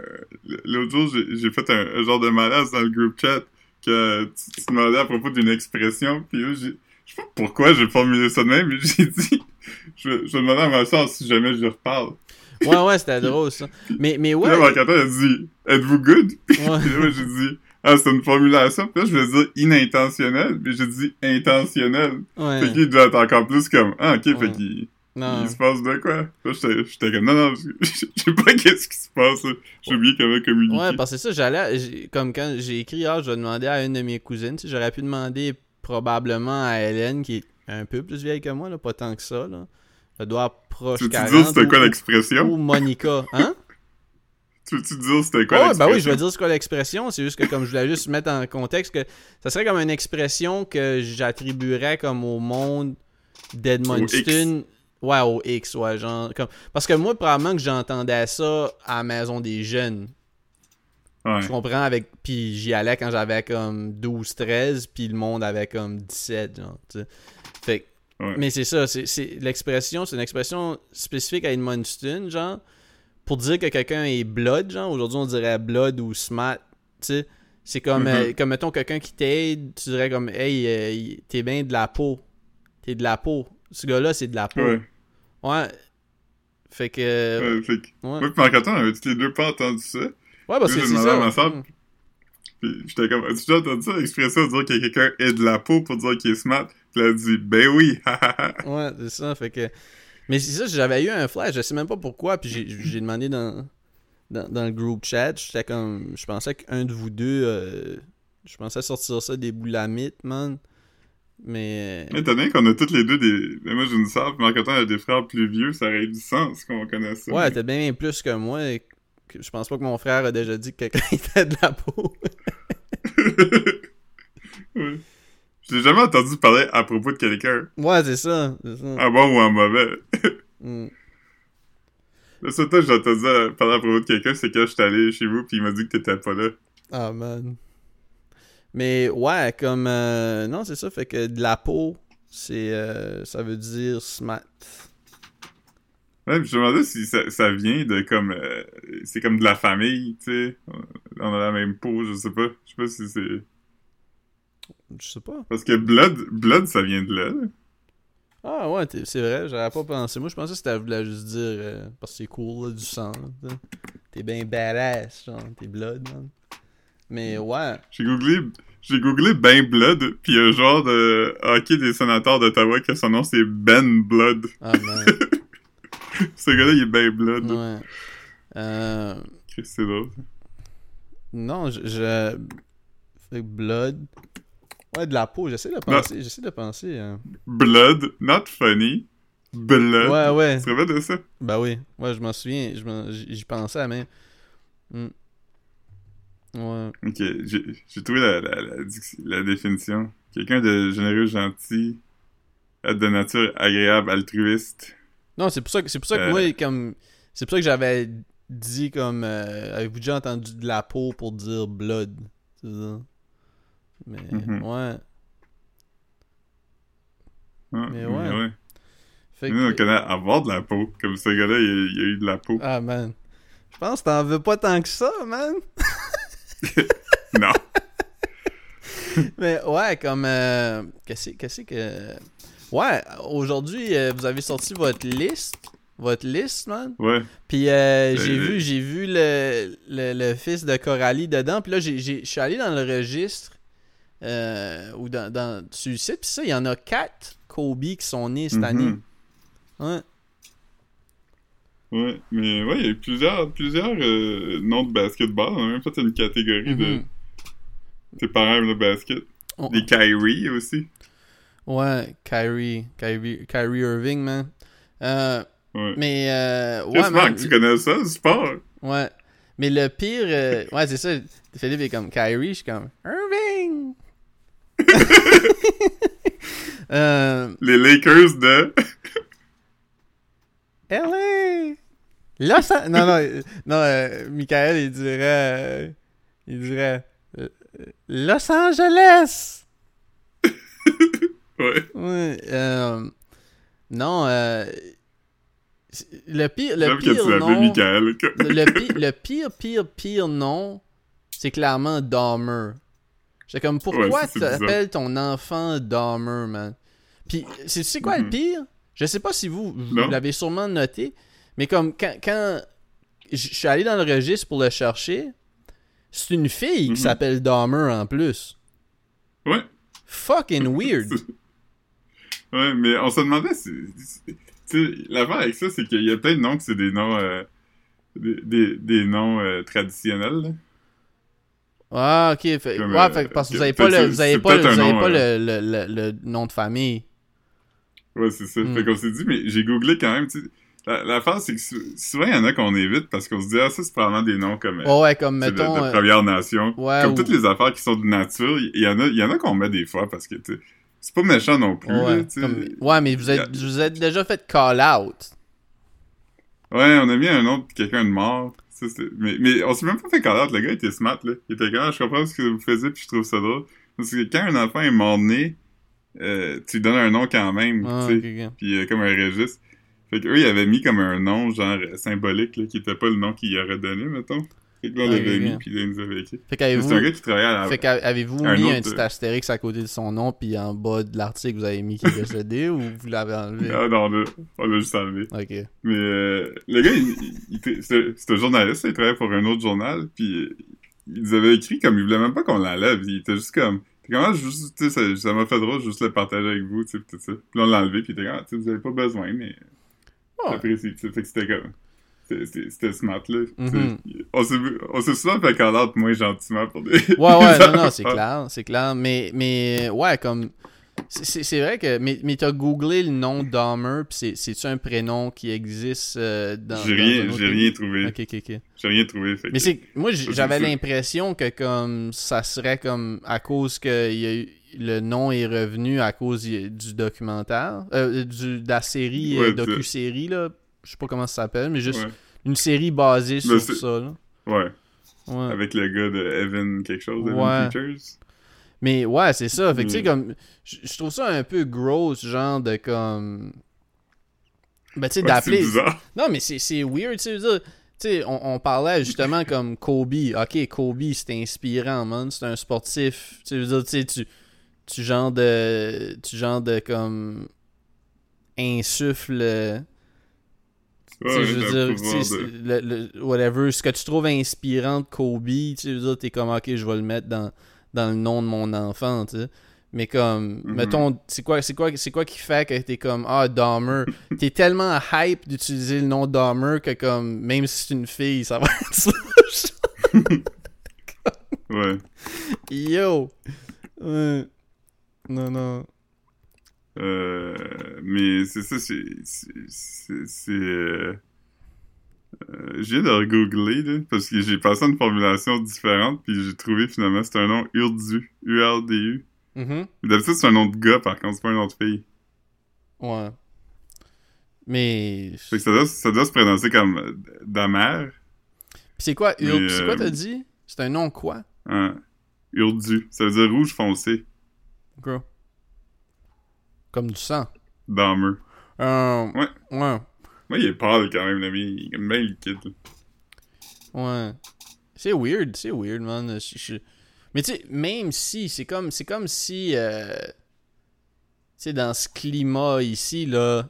L'autre jour, j'ai fait un, un genre de malaise dans le group chat que tu, tu demandais à propos d'une expression, puis là, j'ai- je sais pas pourquoi j'ai formulé ça de même, mais j'ai dit, je, vais- je demander à ma soeur si jamais je lui reparle. Ouais, ouais, c'était drôle, ça. Mais, mais Puis là, ouais. A dit, êtes-vous good? Puis ouais. là, moi, j'ai dit, ah, c'est une formulation. Puis là, je vais dire inintentionnel, mais j'ai dit intentionnel. Fait ouais. qu'il doit être encore plus comme, ah, ok, Ouais. fait qu'il Non. il se passe de quoi? J'étais comme, non, non, je sais pas qu'est-ce qui se passe. J'ai oublié comment communiquer. Ouais, parce que c'est ça, j'allais. Comme quand j'ai écrit, ah, je vais demander à une de mes cousines. Tu sais, j'aurais pu demander probablement à Hélène, qui est un peu plus vieille que moi, là, pas tant que ça, là. Elle doit avoir proche Tu veux-tu 40. dire c'était quoi l'expression? Ou Monica. Hein? Tu veux-tu dire c'était quoi l'expression? bah oui, je vais dire c'est quoi l'expression. C'est juste que comme je voulais juste mettre en contexte que ça serait comme une expression que j'attribuerais comme au monde d'Edmundston. Ouais, au X, ouais, genre. Comme... Parce que moi, probablement que j'entendais ça à la maison des jeunes. Ouais. Je comprends? Avec. Puis j'y allais quand j'avais comme 12, 13, puis le monde avait comme 17, genre, tu sais. Fait Ouais. Mais c'est ça, c'est l'expression, c'est une expression spécifique à Edmundston, genre, pour dire que quelqu'un est blood, genre, aujourd'hui on dirait blood ou smart, tu sais. C'est comme, Mhm. euh, comme mettons quelqu'un qui t'aide, tu dirais comme, hey, euh, t'es bien de la peau. T'es de la peau. Ce gars-là, c'est de la peau. Ouais. Ouais. Fait que. Ouais, fait que, Ouais, moi Marc-Antoine, on avait tous les deux pas entendu ça. ouais parce que c'est ça. ma sœur, Mm. Puis j'étais comme, as-tu déjà entendu ça, l'expression de dire que quelqu'un est de la peau pour dire qu'il est smart? Puis elle a dit, ben oui. Ouais, c'est ça, fait que... Mais c'est ça, j'avais eu un flash, je sais même pas pourquoi, puis j'ai- j'ai demandé dans, dans, dans le group chat, j'étais comme... Je pensais qu'un de vous deux... euh, je pensais sortir ça des boulamites, man. Mais... Étant donné qu'on a tous les deux des. ben, moi j'ai une sœur, pis Marc-Antoine a des frères plus vieux, ça aurait du sens qu'on connaisse ça. Ouais, t'es bien plus que moi, je pense pas que mon frère a déjà dit que quelqu'un était de la peau. ouais. Je l'ai jamais entendu parler à propos de quelqu'un, ouais, c'est ça, ça. en bon ou en mauvais. Mm. Le seul temps que j'ai entendu euh, parler à propos de quelqu'un, c'est quand j'étais allé chez vous, puis il m'a dit que t'étais pas là. Ah, man. Mais ouais, comme... euh, non, c'est ça, fait que de la peau, c'est... euh, ça veut dire smart. Ouais, pis je me demandais si ça, ça vient de comme. euh, c'est comme de la famille, tu sais. On a la même peau, je sais pas. Je sais pas si c'est. Je sais pas. Parce que Blood, Blood, ça vient de là. Ah ouais, t'es- c'est vrai, j'avais pas pensé. Moi, je pensais que c'était voulait juste dire euh, parce que c'est cool, là, du sang. T'es bien badass, genre, t'es blood, man. Mais ouais, J'ai googlé. J'ai googlé Ben Blood, puis il y a un genre de hockey des sénateurs d'Ottawa que son nom c'est Ben Blood. ah man, Ce gars-là, il est Ben Blood. ouais. Euh, C'est drôle. non, je, blood. Ouais, de la peau, j'essaie de penser, j'essaie de penser. hein. Blood, not funny. Blood. Ouais, ouais, Tu te de ça? bah oui, ouais, je m'en souviens, j'y pensais à même. Ouais. Ok, j'ai trouvé la, la, la, dic- la définition. Quelqu'un de généreux, gentil, être de nature agréable, altruiste. Non, c'est pour ça que c'est pour ça que Euh. moi comme c'est pour ça que j'avais dit comme euh, avez-vous déjà entendu de la peau pour dire blood, c'est ça. Mais Mhm. ouais, Ah, Mais ouais. fait Nous, on connaît avoir de la peau. Comme ce gars-là, il, a- il a eu de la peau. ah man. Je pense que t'en veux pas tant que ça, man. Non. Mais ouais, comme euh, qu'est-ce que Ouais, aujourd'hui euh, vous avez sorti votre liste, votre liste, man. Ouais. Puis euh, j'ai Euh, vu, j'ai vu le, le, le fils de Coralie dedans. Puis là, je suis allé dans le registre ou dans, dans sur le site. Puis ça, il y en a quatre Kobe qui sont nés cette Mhm. année. Ouais. Ouais. Mais ouais, il y a eu plusieurs, plusieurs euh, noms de basketball. On a même fait une catégorie de Mhm. tes parents aiment le basket. Oh, Des Kyrie aussi. Ouais, Kyrie, Kyrie, Kyrie Irving, man. Euh, Ouais. mais euh, ouais, man, que tu connais ça, le sport? ouais. Mais le pire, euh, ouais, c'est ça. Philippe est comme Kyrie, je suis comme Irving. Les Lakers de... LA! An- Non, non, euh, non, euh, Michael, il dirait. euh, il dirait. euh, Los Angeles! Ouais. Non, le pire, le pire nom. Michael. Le pire, le pire, pire, pire nom, c'est clairement Dahmer. J'étais comme, pourquoi Ouais, tu appelles ton enfant Dahmer, man? Puis, c'est tu sais quoi le Mhm. pire? Je sais pas si vous, vous l'avez sûrement noté, mais comme quand, quand je suis allé dans le registre pour le chercher, c'est une fille Mhm. qui s'appelle Dahmer en plus. Ouais. Fucking weird. Ouais, mais on se demandait si. Tu sais, l'affaire avec ça, c'est qu'il y a plein de noms que c'est des noms. euh, des, des, des noms euh, traditionnels. là. Ah, ok. Fait, Comme, ouais, euh, fait- parce que vous que- avez pas, le, vous avez pas, le, vous avez nom, pas le, le, le, le nom de famille. Ouais, c'est ça. Mm. Fait qu'on s'est dit, mais j'ai googlé quand même. tu La- L'affaire, c'est que sou- souvent, il y en a qu'on évite parce qu'on se dit, ah, ça, c'est probablement des noms comme. Oh, ouais, comme de, mettons. de euh, Première Nation. ouais, comme ou- toutes les affaires qui sont de nature, il y, en a, il y en a qu'on met des fois parce que, tu sais, c'est pas méchant non plus. ouais, là, comme- ouais, mais vous êtes, vous êtes déjà fait call out. Ouais, on a mis un nom de quelqu'un de mort. Ça, mais, mais on s'est même pas fait connaître. Le gars était smart, là. Il était comme, je comprends ce que vous faisiez, puis je trouve ça drôle. Parce que quand un enfant est mort-né, euh, tu lui donnes un nom quand même, Ah, tu sais. ok, ok. Puis euh, comme un registre. Fait qu'eux, ils avaient mis comme un nom, genre, euh, symbolique, là, qui était pas le nom qu'il aurait donné, mettons. Fait que là, on l'avait mis, puis là, ils nous avaient écrit. Fait qu'avez-vous C'est un gars qui travaillait à la... fait qu'avez-vous mis autre, un petit euh, astérix à côté de son nom, puis en bas de l'article, vous avez mis qu'il est décédé ou vous l'avez enlevé? Ah non, là, on l'a juste enlevé. Ok. Mais euh, le gars, il, il- il c'était un journaliste, il travaillait pour un autre journal, puis euh, il nous avait écrit comme il voulait même pas qu'on l'enlève, il était juste comme... T'es comment juste, tu sais, ça- ça m'a fait drôle juste le partager avec vous, tu sais, pis tout ça. Puis là, on l'a enlevé, puis il était comme, ah, tu sais, vous avez pas besoin, mais Ouais. j'apprécie, tu sais. Fait que c'était comme... c'était- smart, là. sais. Mhm. On s'est souvent fait out moins gentiment pour des... Ouais, ouais, non, non, c'est Ah. clair, c'est clair. Mais, mais, ouais, comme. C'est- vrai que. Mais, mais t'as googlé le nom Dahmer, pis c'est- c'est-tu un prénom qui existe euh, dans. J'ai rien, autre rien trouvé. Ok, ok, ok. J'ai rien trouvé, fait Mais c'est. Moi, j'avais l'impression que, comme. Ça serait comme. À cause que il y a eu- le nom est revenu à cause du documentaire. Euh, du, de la série, euh, Ouais, docu-série, là. Je sais pas comment ça s'appelle, mais juste Ouais. une série basée sur c'est- ça, là. Ouais, Ouais. avec le gars de Evan quelque chose, Evan Ouais. Mais ouais, c'est ça. Fait que tu sais, Mm. comme. Je trouve ça un peu gross, genre de comme. Ben, tu sais, Ouais, d'appeler. Non, mais c'est weird, tu sais. Tu on, on parlait justement comme Kobe. Ok, Kobe, c'est inspirant, man. C'est un sportif. Tu veux dire, tu sais, tu. Tu genre de. Tu genre de comme. Insuffle. tu sais, Ouais, je veux dire, de- le- le- whatever, ce que tu trouves inspirant de Kobe, tu veux dire, t'es comme, ok, je vais le mettre dans, dans le nom de mon enfant, tu sais. Mais comme, Mhm. mettons, c'est quoi, c'est quoi, c'est quoi qui fait que t'es comme, ah, Dahmer? t'es tellement hype d'utiliser le nom Dahmer que comme, même si c'est une fille, ça va être ça. Ouais. Yo! Ouais. Non, non. Euh, mais c'est ça, c'est. c'est- c'est- c'est, euh, euh, je viens de regoogler, là, parce que j'ai passé une formulation différente, puis j'ai trouvé finalement c'est un nom Urdu. U-R-D-U. Mhm. Mais D'habitude, c'est un nom de gars, par contre, c'est pas un nom de fille. Ouais. Mais. Fait que ça doit, ça doit se prononcer comme euh, Damer. Pis c'est quoi, Ur- Mais, c'est quoi euh, t'as dit? C'est un nom quoi? Hein. Urdu. Ça veut dire rouge foncé. Gros. Comme du sang. Dahmer. Euh, Ouais. Ouais. Moi, il est pâle quand même, l'ami. Il est bien liquide. Ouais. C'est weird, c'est weird, man. Je- je- Mais tu sais, même si, c'est comme, c'est comme si, euh... tu sais, dans ce climat ici, là,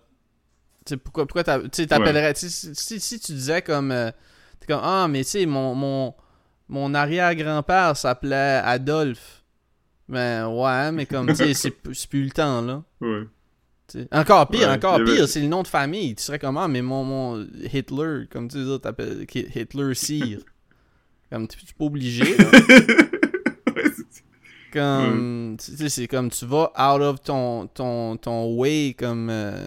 tu sais, pourquoi, pourquoi t'a- tu sais, t'appellerais, tu sais, si, si- tu disais comme, euh, t'es comme, ah, mais tu sais, mon, mon, mon arrière-grand-père s'appelait Adolphe. Ben, ouais, mais comme, tu sais, c'est plus le temps, là. Ouais. Encore pire, Ouais, encore pire, c'est le nom de famille. Tu serais comment, mais mon, mon Hitler, comme tu dis, t'appelles Hitler Sire. comme tu tu es pas obligé, là? c'est- Comme, tu sais, c'est comme tu vas out of ton, ton, ton way, comme. euh,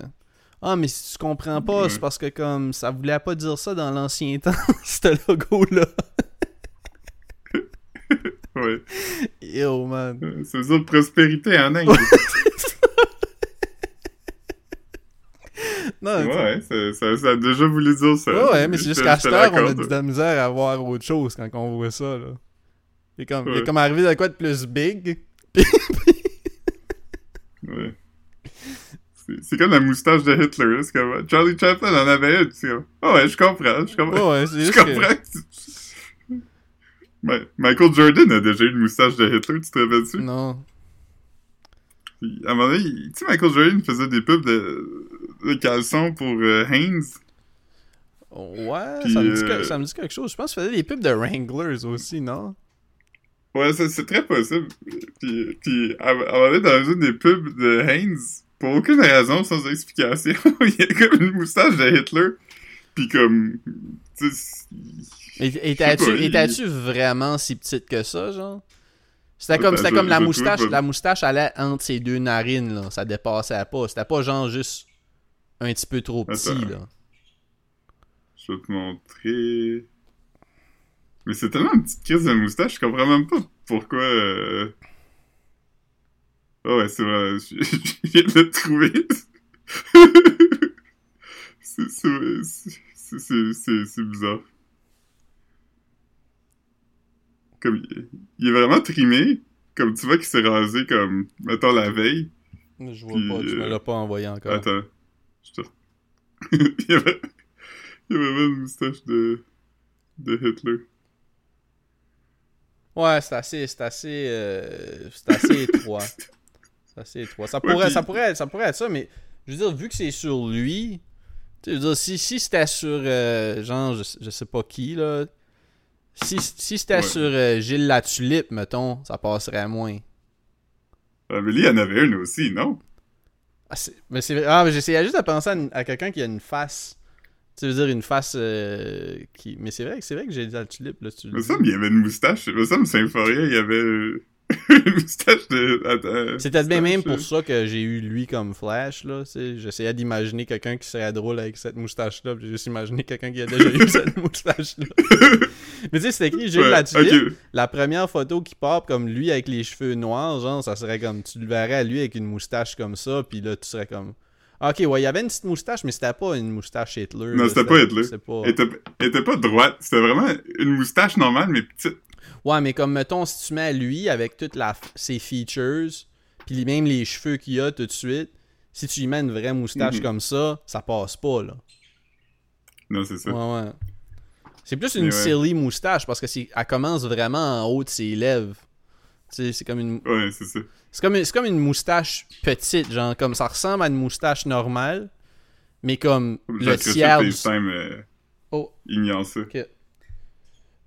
Ah, mais si tu comprends pas, c'est parce que, comme, ça voulait pas dire ça dans l'ancien temps, ce logo-là. ouais. Yo, man. Euh, Ça prospérité en Inde. Non, Ouais, ça, ça, ça a déjà voulu dire ça. Ouais, ouais, mais c'est juste qu'à te cette heure, on a de la misère à voir autre chose quand on voit ça, là. C'est comme, il est comme arrivé de quoi de plus big? Ouais. C'est- comme la moustache de Hitler, là, c'est comme Charlie Chaplin en avait une, comme Ah ouais, je comprends, je comprends. Ouais, je comprends que tu- Ma- Michael Jordan a déjà eu une moustache de Hitler, tu te rappelles-tu? Non. Puis, à un moment donné, il- tu sais, Michael Jordan faisait des pubs de, de caleçons pour euh, Haynes. Ouais, Puis, ça, me dit, euh, que- ça me dit quelque chose. Je pense qu'il faisait des pubs de Wranglers aussi, non? Ouais, c'est très possible. Puis, puis donné, dans une des pubs de Haynes, pour aucune raison, sans explication, il y a comme une moustache de Hitler. Puis comme... Étais-tu il- vraiment si petite que ça, genre? C'était comme, Ben, c'était comme la moustache. La moustache allait entre ses deux narines, là. Ça dépassait pas. C'était pas genre juste un petit peu trop petit, Attends. là. Je vais te montrer... Mais c'est tellement une petite crise de moustache, je comprends même pas pourquoi... euh, Ah ouais, c'est vrai, je, je viens de le trouver. c'est, bizarre. Comme, il- il est vraiment trimé, comme tu vois qu'il s'est rasé comme, mettons, la veille. Je vois Puis, pas, tu me euh, l'as pas envoyé encore. Attends, je te... il, y avait... il y avait vraiment une moustache de, de Hitler. Ouais, c'est assez, c'est assez, euh, c'est assez étroit. C'est assez étroit. Ça Ouais, pourrait, puis- ça pourrait, ça pourrait être ça, mais je veux dire, vu que c'est sur lui, tu veux dire, si, si c'était sur, euh, genre, je, je sais pas qui, là, si, si c'était Ouais. sur euh, Gilles Latulippe, mettons, ça passerait moins. Ah, mais lui, il y en avait une aussi, non? Ah, c'est- mais c'est ah, j'essayais juste de penser à, à quelqu'un qui a une face. Tu veux dire une face euh, qui. Mais c'est vrai que c'est vrai que j'ai dit Latulippe, là, tu me semble qu'il y avait une moustache. Me semble Symphoria, il y avait euh, moustache de... C'était bien même pour ça que j'ai eu lui comme Flash, là. J'essayais d'imaginer quelqu'un qui serait drôle avec cette moustache-là. J'ai juste imaginé quelqu'un qui a déjà eu cette moustache-là. Mais tu sais, c'était écrit Gilles Ouais, Latulippe. ok. La première photo qui pop comme lui avec les cheveux noirs, genre, ça serait comme. Tu le verrais lui avec une moustache comme ça, puis là, tu serais comme. Ok, ouais, il y avait une petite moustache, mais c'était pas une moustache Hitler. Non, c'était pas Hitler. C'était pas. Elle était, elle était pas droite, c'était vraiment une moustache normale, mais petite. Ouais, mais comme mettons, si tu mets à lui avec toutes la, ses features, puis même les cheveux qu'il a tout de suite, si tu lui mets une vraie moustache Mhm. comme ça, ça passe pas, là. Non, c'est ça. Ouais, ouais. C'est plus une ouais. silly moustache parce que elle commence vraiment en haut de ses lèvres. Tu sais, c'est comme une, Ouais, c'est ça. c'est comme, une- c'est comme une moustache petite, genre, comme ça ressemble à une moustache normale, mais comme le tiers du... Euh, Oh. ignore ça.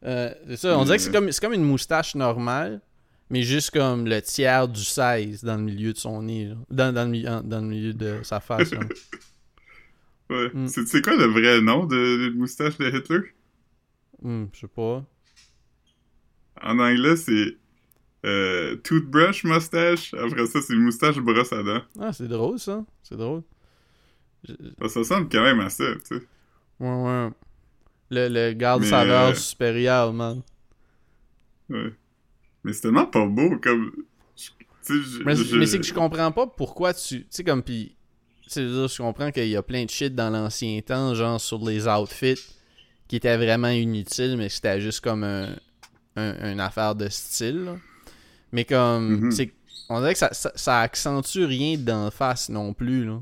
Euh, c'est ça, on dirait que c'est comme, c'est comme une moustache normale, mais juste comme le tiers du 16 dans le milieu de son nez, dans, dans, le, dans milieu de sa face. Ouais. Mm. C'est quoi le vrai nom de, de moustache de Hitler? Hmm, je sais pas. En anglais, c'est euh, toothbrush mustache. Après ça, c'est moustache brosse à dents. Ah, c'est drôle ça, c'est drôle. Je- ça ressemble quand même à ça, tu sais. Ouais, ouais. Le, le garde Mais, saveur euh, supérieur, man. Ouais. Mais c'est tellement pas beau, comme... je- Tu sais, je- Mais, je- mais c'est que je comprends pas pourquoi tu. Tu sais, comme pis. Tu sais, je comprends qu'il y a plein de shit dans l'ancien temps, genre sur les outfits, qui étaient vraiment inutiles, mais c'était juste comme un, un- une affaire de style. là. Mais comme. Mhm. c'est On dirait que ça, ça, ça accentue rien d'en face non plus, là.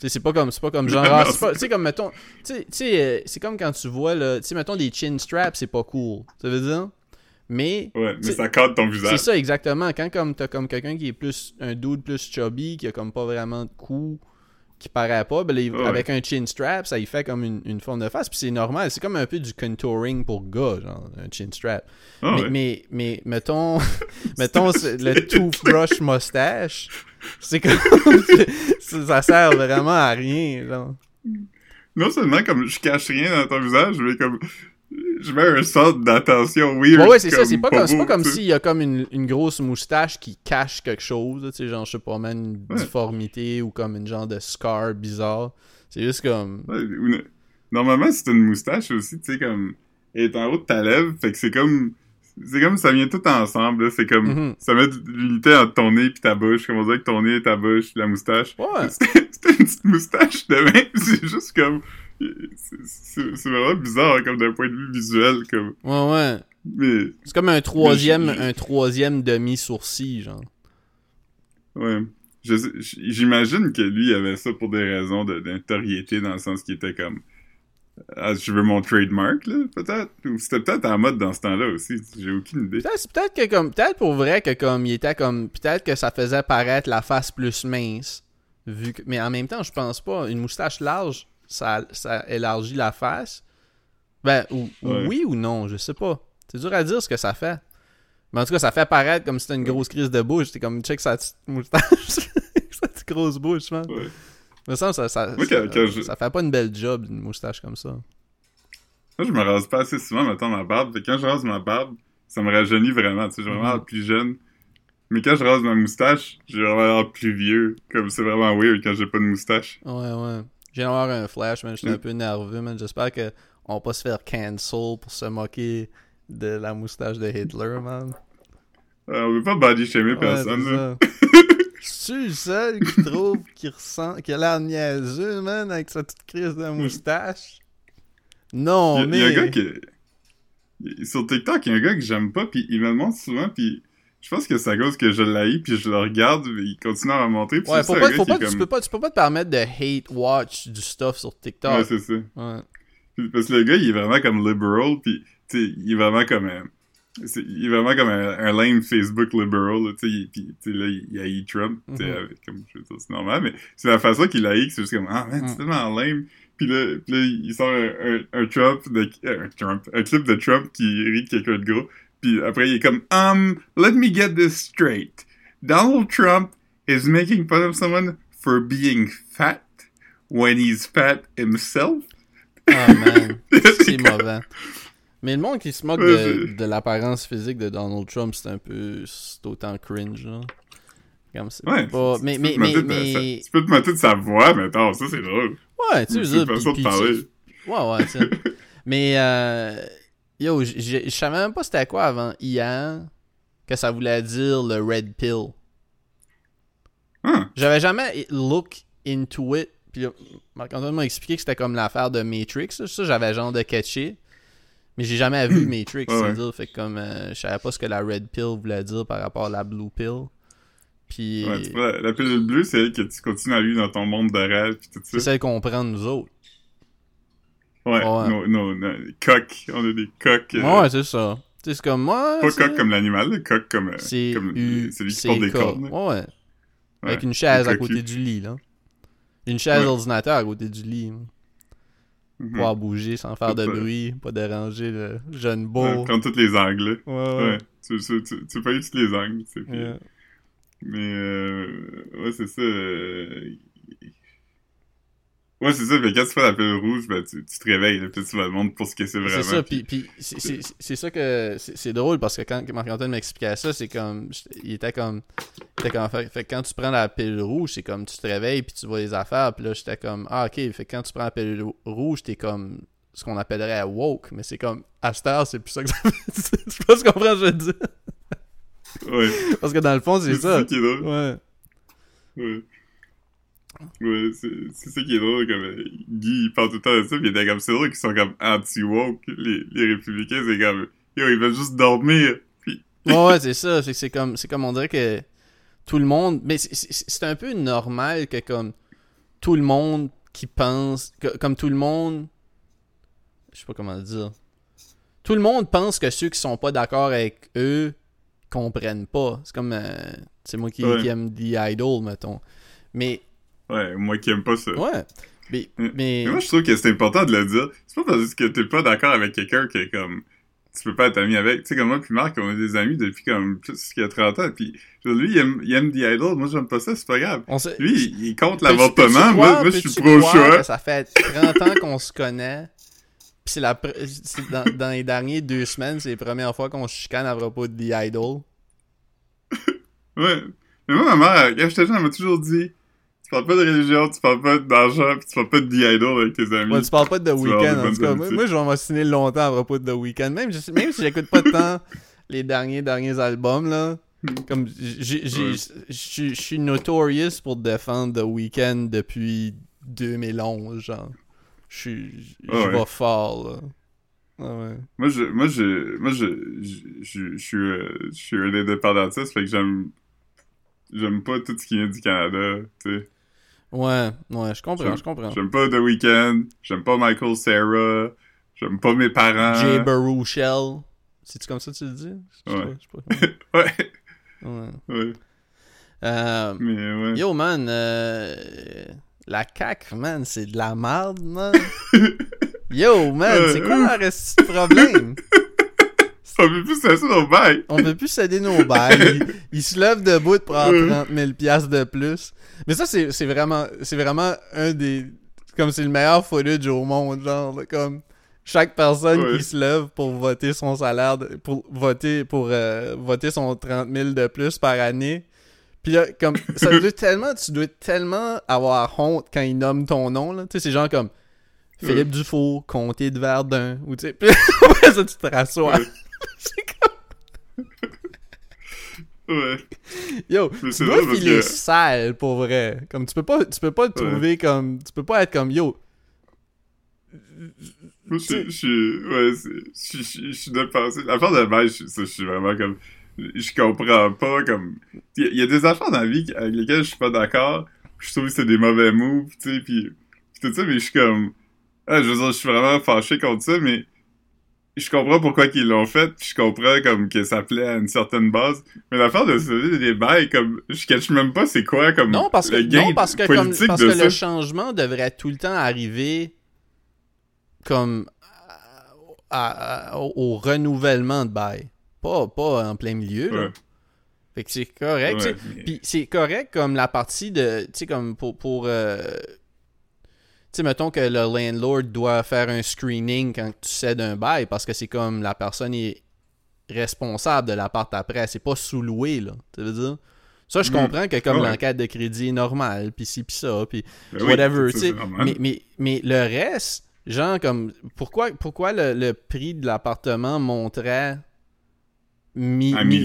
C'est pas comme c'est pas comme genre ah, c'est tu sais comme mettons tu sais- euh, c'est comme quand tu vois là tu sais mettons des chin straps c'est pas cool ça veut dire? Mais Ouais, mais c'est- ça cadre ton c'est visage. ça exactement. Quand comme t'as comme quelqu'un qui est plus un dude plus chubby, qui a comme pas vraiment de cou, qui paraît pas, ben, les- Ouais. avec un chin strap, ça y fait comme une, une forme de face, puis c'est normal. C'est comme un peu du contouring pour gars, genre un chin strap. Ah mais, ouais. mais mais mettons mettons le toothbrush mustache, c'est comme ça ça sert vraiment à rien, genre. Non seulement comme je cache rien dans ton visage, mais comme je mets un centre d'attention weird. Ouais, ouais, c'est ça. C'est pas, comme, c'est pas s'il y a comme une, une grosse moustache qui cache quelque chose. Tu sais, genre, je sais pas, man, une Ouais. difformité ou comme une genre de scar bizarre. C'est juste comme. Ouais, Normalement, c'est une moustache aussi, tu sais, comme. Elle est en haut de ta lèvre, fait que c'est comme. C'est comme ça vient tout ensemble. C'est comme. Mhm. Ça met l'unité entre ton nez pis ta bouche. Comme on dirait que ton nez, ta bouche, la moustache. Ouais. C'était une petite moustache de même. C'est juste comme. C'est- vraiment bizarre, hein, comme d'un point de vue visuel, comme. Ouais, ouais. Mais. C'est comme un troisième, Mais un troisième demi-sourcil, genre. Ouais. J'imagine que lui il avait ça pour des raisons de notoriété, dans le sens qu'il était comme. Ah, je veux mon trademark, là, peut-être. Ou c'était peut-être en mode dans ce temps-là aussi. J'ai aucune idée. Peut-être que comme peut-être pour vrai que comme il était comme peut-être que ça faisait paraître la face plus mince vu que mais en même temps je pense pas une moustache large ça, ça élargit la face ben ou, ou Ouais. oui ou non je sais pas c'est dur à dire ce que ça fait mais en tout cas ça fait paraître comme si c'était une grosse crise de bouche c'était comme check sa petite moustache sa petite grosse bouche man Ouais. me semble ça ça, Moi, ça, quand- je- ça fait pas une belle job une moustache comme ça Moi, je me rase pas assez souvent, mettons, ma barbe. Fait quand je rase ma barbe, ça me rajeunit vraiment. Tu sais, j'ai vraiment Mhm. l'air plus jeune. Mais quand je rase ma moustache, j'ai vraiment l'air plus vieux. Comme c'est vraiment weird quand j'ai pas de moustache. Ouais, ouais. Je viens d'avoir un flash, man. J'étais Mm. un peu nerveux, man. J'espère que on va pas se faire cancel pour se moquer de la moustache de Hitler, man. Euh, on veut pas body shamer Ouais, personne. Je suis le seul qui trouve qu'il ressent, qu'il a l'air niaiseux, man, avec sa petite crise de moustache? Non, Il y, a- mais. il y a un gars qui... Sur TikTok, il y a un gars que j'aime pas, puis il me le montre souvent, puis je pense que c'est à cause que je l'haïs, puis je le regarde, mais il continue à me montrer, puis Ouais, faut pas, faut est tu, comme... peux pas, tu peux pas te permettre de hate watch du stuff sur Ouais, TikTok. c'est ça. Ouais. Parce que le gars, il est vraiment comme liberal, puis tu sais, il est vraiment comme un... c'est- Il est vraiment comme un, un lame Facebook liberal, tu sais, il- puis là, il, haït Trump, tu sais, Mhm. comme, je veux dire, c'est normal, mais c'est la façon qu'il haït que c'est juste comme, ah, man, c'est tellement lame, puis là, puis là, il sort un, un, un Trump, de, euh, un Trump, un clip de Trump qui rit de quelqu'un de gros, puis après, il est comme, um, let me get this straight, Donald Trump is making fun of someone for being fat when he's fat himself? Ah, man. c'est mauvais. Mais le monde qui se moque de, de l'apparence physique de Donald Trump, c'est un peu. C'est autant cringe, là. Comme c'est Ouais. pas. tu- Mais, tu mais, mais, de Tu peux te moquer de sa voix, mais attends, ça c'est drôle. Ouais, tu sais, C'est une façon de parler. Ouais, ouais, tu sais. mais, euh, yo, je savais même pas c'était quoi avant hier que ça voulait dire le red pill. Ah, J'avais jamais look into it. Puis Marc-Antoine m'a expliqué que c'était comme l'affaire de Matrix. Ça, j'avais genre de catché. Mais j'ai jamais vu Matrix, Ouais, ouais. dire. Fait que comme euh, je savais pas ce que la red pill voulait dire par rapport à la blue pill. Puis ouais, la, la pilule bleue, c'est elle que tu continues à vivre dans ton monde de rêve, pis tout c'est ça. celle qu'on prend nous autres. Ouais, Ouais. nos, nos, nos coqs, on a des coqs. euh, Ouais, c'est ça. C'est comme moi. pas coq comme l'animal, coq comme, euh, C'est comme U celui qui porte des cornes. Ouais, ouais. Avec Ouais, une chaise à côté du lit, là. Une chaise Ouais. ordinateur à côté du lit. hein. Mhm. Pouvoir bouger sans faire de ça. bruit, pas déranger le jeune Ouais, beau. prendre tous les angles. Ouais, ouais. Ouais. Tu, tu, tu, tu tous les angles, tu sais, puis, Ouais. Mais, euh, ouais, c'est ça. euh, Ouais, c'est ça. Mais quand tu fais la pile rouge, ben, tu, tu te réveilles, là, puis tu vas le monde pour ce que c'est vraiment. C'est ça, puis- puis, c'est- ça que c'est drôle parce que quand Marc-Antoine m'expliquait ça, c'est comme il était comme il était comme fait, fait quand tu prends la pilule rouge, c'est comme tu te réveilles puis tu vois les affaires, puis là j'étais comme ah OK, fait quand tu prends la pilule rouge, t'es comme ce qu'on appellerait woke, mais c'est comme à cette heure, c'est plus ça que ça fait. Je sais pas ce qu'on que je veux dire. Ouais. Parce que dans le fond, c'est ça. qui est drôle. Ouais. Ouais. Ouais, c'est ça qui est drôle, comme euh, Guy, il parle tout le temps de ça, pis il était comme, c'est drôle qu'ils sont comme anti-woke, les, les républicains, c'est comme, yo, ils veulent juste dormir, pis, Ouais, ouais, c'est ça. C'est comme, c'est comme on dirait que tout le monde. Mais c'est- un peu normal que comme tout le monde qui pense, que- comme tout le monde, je sais pas comment dire. Tout le monde pense que ceux qui sont pas d'accord avec eux comprennent pas. C'est comme, euh, c'est moi qui, Ouais. qui aime The Idol, mettons. Mais ouais, moi qui aime pas ça. ouais, mais, Mm. mais Mais moi, je trouve que c'est important de le dire. C'est pas parce que t'es pas d'accord avec quelqu'un que, comme, tu peux pas être ami avec. Tu sais, comme moi puis Marc, on est des amis depuis, comme, plus qu'il y a 30 ans, pis lui, il aime, il aime The Idol, moi, j'aime pas ça, c'est pas grave. on. Lui, il, compte l'avortement, moi, moi, je suis pro-choix. Ça fait 30 ans qu'on se connaît. Pis c'est la dans, dans les derniers deux semaines, c'est la première fois qu'on se chicane à propos de The Idol? Ouais. Mais moi, ma mère, quand j'étais jeune, elle m'a toujours dit Tu parles pas de religion, tu parles pas d'argent, pis tu parles pas de The Idol avec tes amis. Ouais, tu parles pas de The Weeknd, en tout cas. Moi, moi, je vais m'ostiner longtemps à propos de The Weeknd. Même, je- même si j'écoute pas tant les derniers, derniers albums, là. Comme, je suis- notorious pour défendre The Weeknd depuis 2011, genre. Je suis. Je vais fort, là. Ah ouais. Moi, je, moi, je, moi, je, je, je, je suis, euh, je suis un indépendantiste, fait que j'aime, j'aime pas tout ce qui vient du Canada, tu sais. Ouais, ouais, je comprends, je comprends. J'aime pas The Weeknd, j'aime pas Michael Sarah, j'aime pas mes parents. Jay Baruchel. C'est-tu comme ça que tu le dis? Je Ouais. pas, ouais, Ouais. ouais. Euh, Mais ouais. Yo, man, euh, la CAQ, man, c'est de la merde, man. Yo, man, c'est quoi leur problème? On peut plus s'asseoir au bail. On veut plus céder nos bails. Ils, ils se lèvent debout pour prendre 30 000 piastres de plus. Mais ça, c'est c'est vraiment, c'est vraiment un des... Comme c'est le meilleur footage au monde, genre, là, comme... Chaque personne Ouais. qui se lève pour voter son salaire, de- pour voter pour euh, voter son 30 000 de plus par année. Puis là, comme, ça doit tellement, tu dois tellement avoir honte quand ils nomment ton nom, là. Tu sais, c'est genre comme Philippe Dufault, comté de Verdun, ou tu sais, ça, tu te rassois. Ouais. Ouais. yo, Mais tu c'est dois filer que- sale, pour vrai. Comme, tu peux pas, tu peux pas Ouais. trouver comme, tu peux pas être comme, yo, Moi, je suis. Ouais, c'est- je suis de penser. L'affaire de bail, je ça, je suis vraiment comme. Je comprends pas, comme. Il y, y a des affaires dans la vie avec lesquelles je suis pas d'accord. Je trouve que c'est des mauvais moves, tu sais, pis, pis tout ça, mais je suis comme. Ah, je veux dire, je suis vraiment fâché contre ça, mais. Je comprends pourquoi ils l'ont fait, pis je comprends comme que ça plaît à une certaine base. Mais l'affaire de sauver des bails, comme. Je cache même pas c'est quoi, comme. Non, parce que, le gain non, parce que, comme, parce que ça. le changement devrait tout le temps arriver comme à- à- au, au renouvellement de bail. Pas, pas en plein milieu. Là. Fait que c'est correct. Ouais, mais- Puis c'est correct comme la partie de. Tu sais, comme pour. pour euh, sais, mettons que le landlord doit faire un screening quand tu cèdes un bail parce que c'est comme la personne est responsable de l'appart après. C'est pas sous-loué, là. Tu veux dire? Ça, je Mm. comprends que comme l'enquête de crédit est normale, puis ci, puis ça, puis Ben oui, whatever, normal. Mais, mais, mais le reste, genre, comme, pourquoi, pourquoi le, le prix de l'appartement monterait mi, À mi,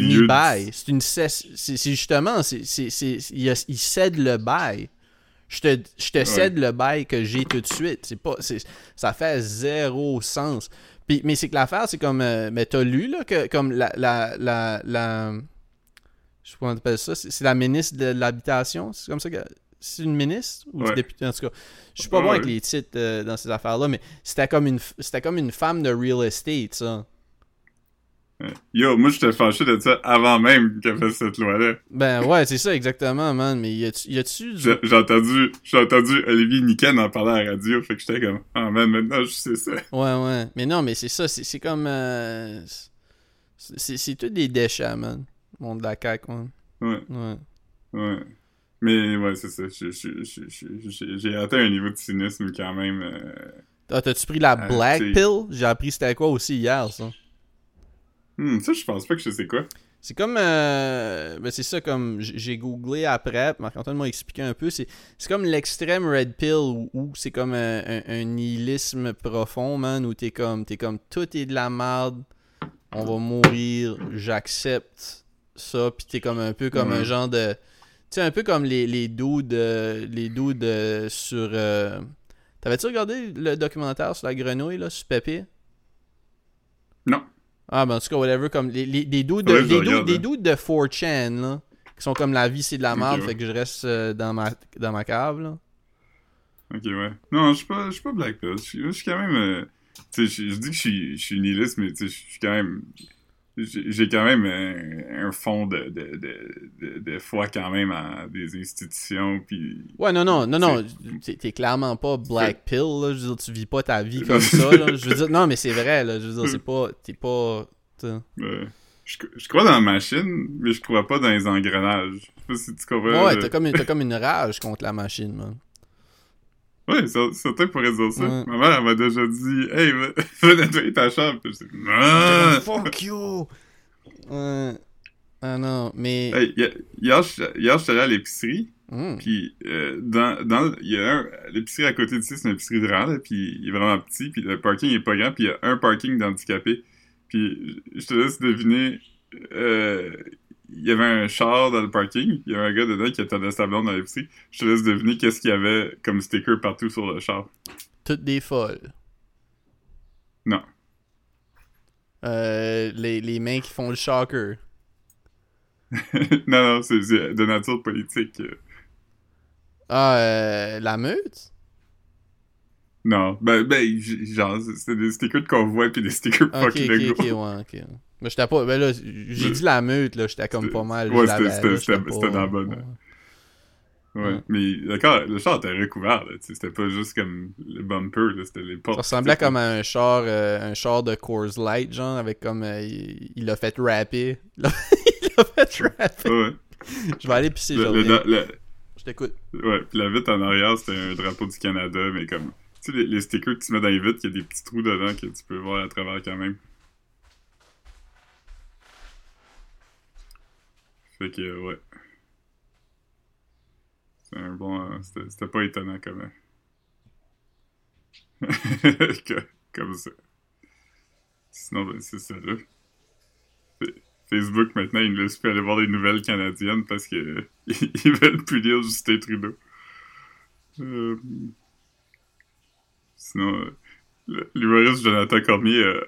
C'est une c'est justement, il cède le bail. Je te, je te cède le bail que j'ai tout de suite. C'est pas, c'est, ça fait zéro sens. Puis, mais c'est que l'affaire, c'est comme, euh, mais t'as lu là que comme la, la, la, la je sais pas comment t'appelles ça, c'est, la ministre de l'habitation, c'est comme ça que, c'est une ministre ou Ouais. député en tout cas. Je suis pas Ouais, bon avec les titres euh, dans ces affaires-là, mais c'était comme une, c'était comme une femme de real estate, ça. Yo, moi, j'étais fâché de ça avant même qu'elle fasse cette loi-là. Ben ouais, c'est ça exactement, man. Mais y a-tu, du... J'ai entendu, j'ai entendu Olivier Niken en parler à la radio, fait que j'étais comme, ah man, maintenant je sais ça. Ouais, ouais. Mais non, mais c'est ça, c'est, comme... euh, c'est, tout des déchets, man. Monde de la CAQ, man. Ouais, Ouais. ouais. Mais ouais, c'est ça. J'ai atteint un niveau de cynisme quand même. euh, Ah, t'as-tu pris la Ah, Black. Pill? J'ai appris c'était quoi aussi hier, ça. Hmm, ça, je pense pas que je sais quoi. C'est comme. euh, ben c'est ça, comme. J'ai googlé après, Marc-Antoine m'a expliqué un peu. C'est comme l'extrême Red Pill où, où c'est comme un, un- un nihilisme profond, man, où t'es comme. T'es comme tout est de la merde, on va mourir, j'accepte ça, puis t'es comme un peu comme un genre de. Tu sais, un peu comme les, les dudes. euh, les dudes euh, sur. euh, T'avais-tu regardé le documentaire sur la grenouille, là, sur Pépé? Non. Ah, ben en tout cas, whatever, comme les, les- dudes de, que je des dudes, regarde, des hein. dudes de 4chan, là, qui sont comme la vie, c'est de la merde, ouais. fait que je reste euh, dans, ma, dans ma cave, là. Ok, ouais. Non, je suis pas, pas Black Pill. Je suis- quand même. euh, tu sais, je dis que je suis, je suis nihiliste, mais tu sais, je suis quand même. J'ai quand même un, un fond de, de, de, foi quand même en des institutions, puis. Ouais, non, non, non, non, t'es clairement pas Black Pill, là, je veux dire, tu vis pas ta vie comme ça, là, je veux dire, non, mais c'est vrai, là, je veux dire, c'est pas, t'es pas, euh, je, je crois dans la machine, mais je crois pas dans les engrenages. Je sais pas si tu comprends. Ouais, t'as comme, comme une rage contre la machine, man. Ouais, cer- certains pourraient dire ça. Ouais. Ma mère, elle m'a déjà dit, hey, va, nettoyer ta chambre. Puis je dis, non! Fuck you! Ouais. Ah non, mais... Hey, hier, hier, je suis allé à l'épicerie, Hmm. puis euh, dans, dans, il y a un, l'épicerie à côté d'ici, c'est une épicerie de rang, là, puis il est vraiment petit, puis le parking est pas grand, puis il y a un parking d'handicapés. Puis je je te laisse deviner, euh, il y avait un char dans le parking, il y avait un gars dedans qui attendait sa blonde dans l'épicerie. Je te laisse deviner qu'est-ce qu'il y avait comme sticker partout sur le char. Toutes des folles. Non. Euh, les, les mains qui font le shocker. non, non, c'est c'est de nature politique. euh. Ah, euh, la meute? Non, ben, ben, genre, c'était des stickers de convoi pis des stickers Ok, fucking ok, de ouais, ok. Mais j'étais pas. Ben là, j'ai dit la meute, là, j'étais comme pas mal. Ouais, c'était- dans la bonne. ouais. Ouais, Ouais. mais d'accord, le char était recouvert, là, c'était pas juste comme le bumper, là, c'était les portes. Ça ressemblait comme à un char, euh, un char de Coors Light, genre, avec comme. euh, il l'a fait rapper. il l'a fait rapper. Ouais. Je vais aller pisser, je Le- le- Je t'écoute. Ouais, puis la vitre en arrière, c'était un drapeau du Canada, mais comme... Tu sais, les, les stickers que tu mets dans les vitres, il y a des petits trous dedans que tu peux voir à travers quand même. Que, euh, ouais. C'est un bon... euh, C'était pas étonnant comme... euh, que- comme ça. Sinon, ben, c'est ça, là. Fa- Facebook, maintenant, ils ne laissent plus aller voir les nouvelles canadiennes parce que ils veulent plus lire Justin Trudeau. Euh, Sinon, euh, l'humoriste Jonathan Cormier euh,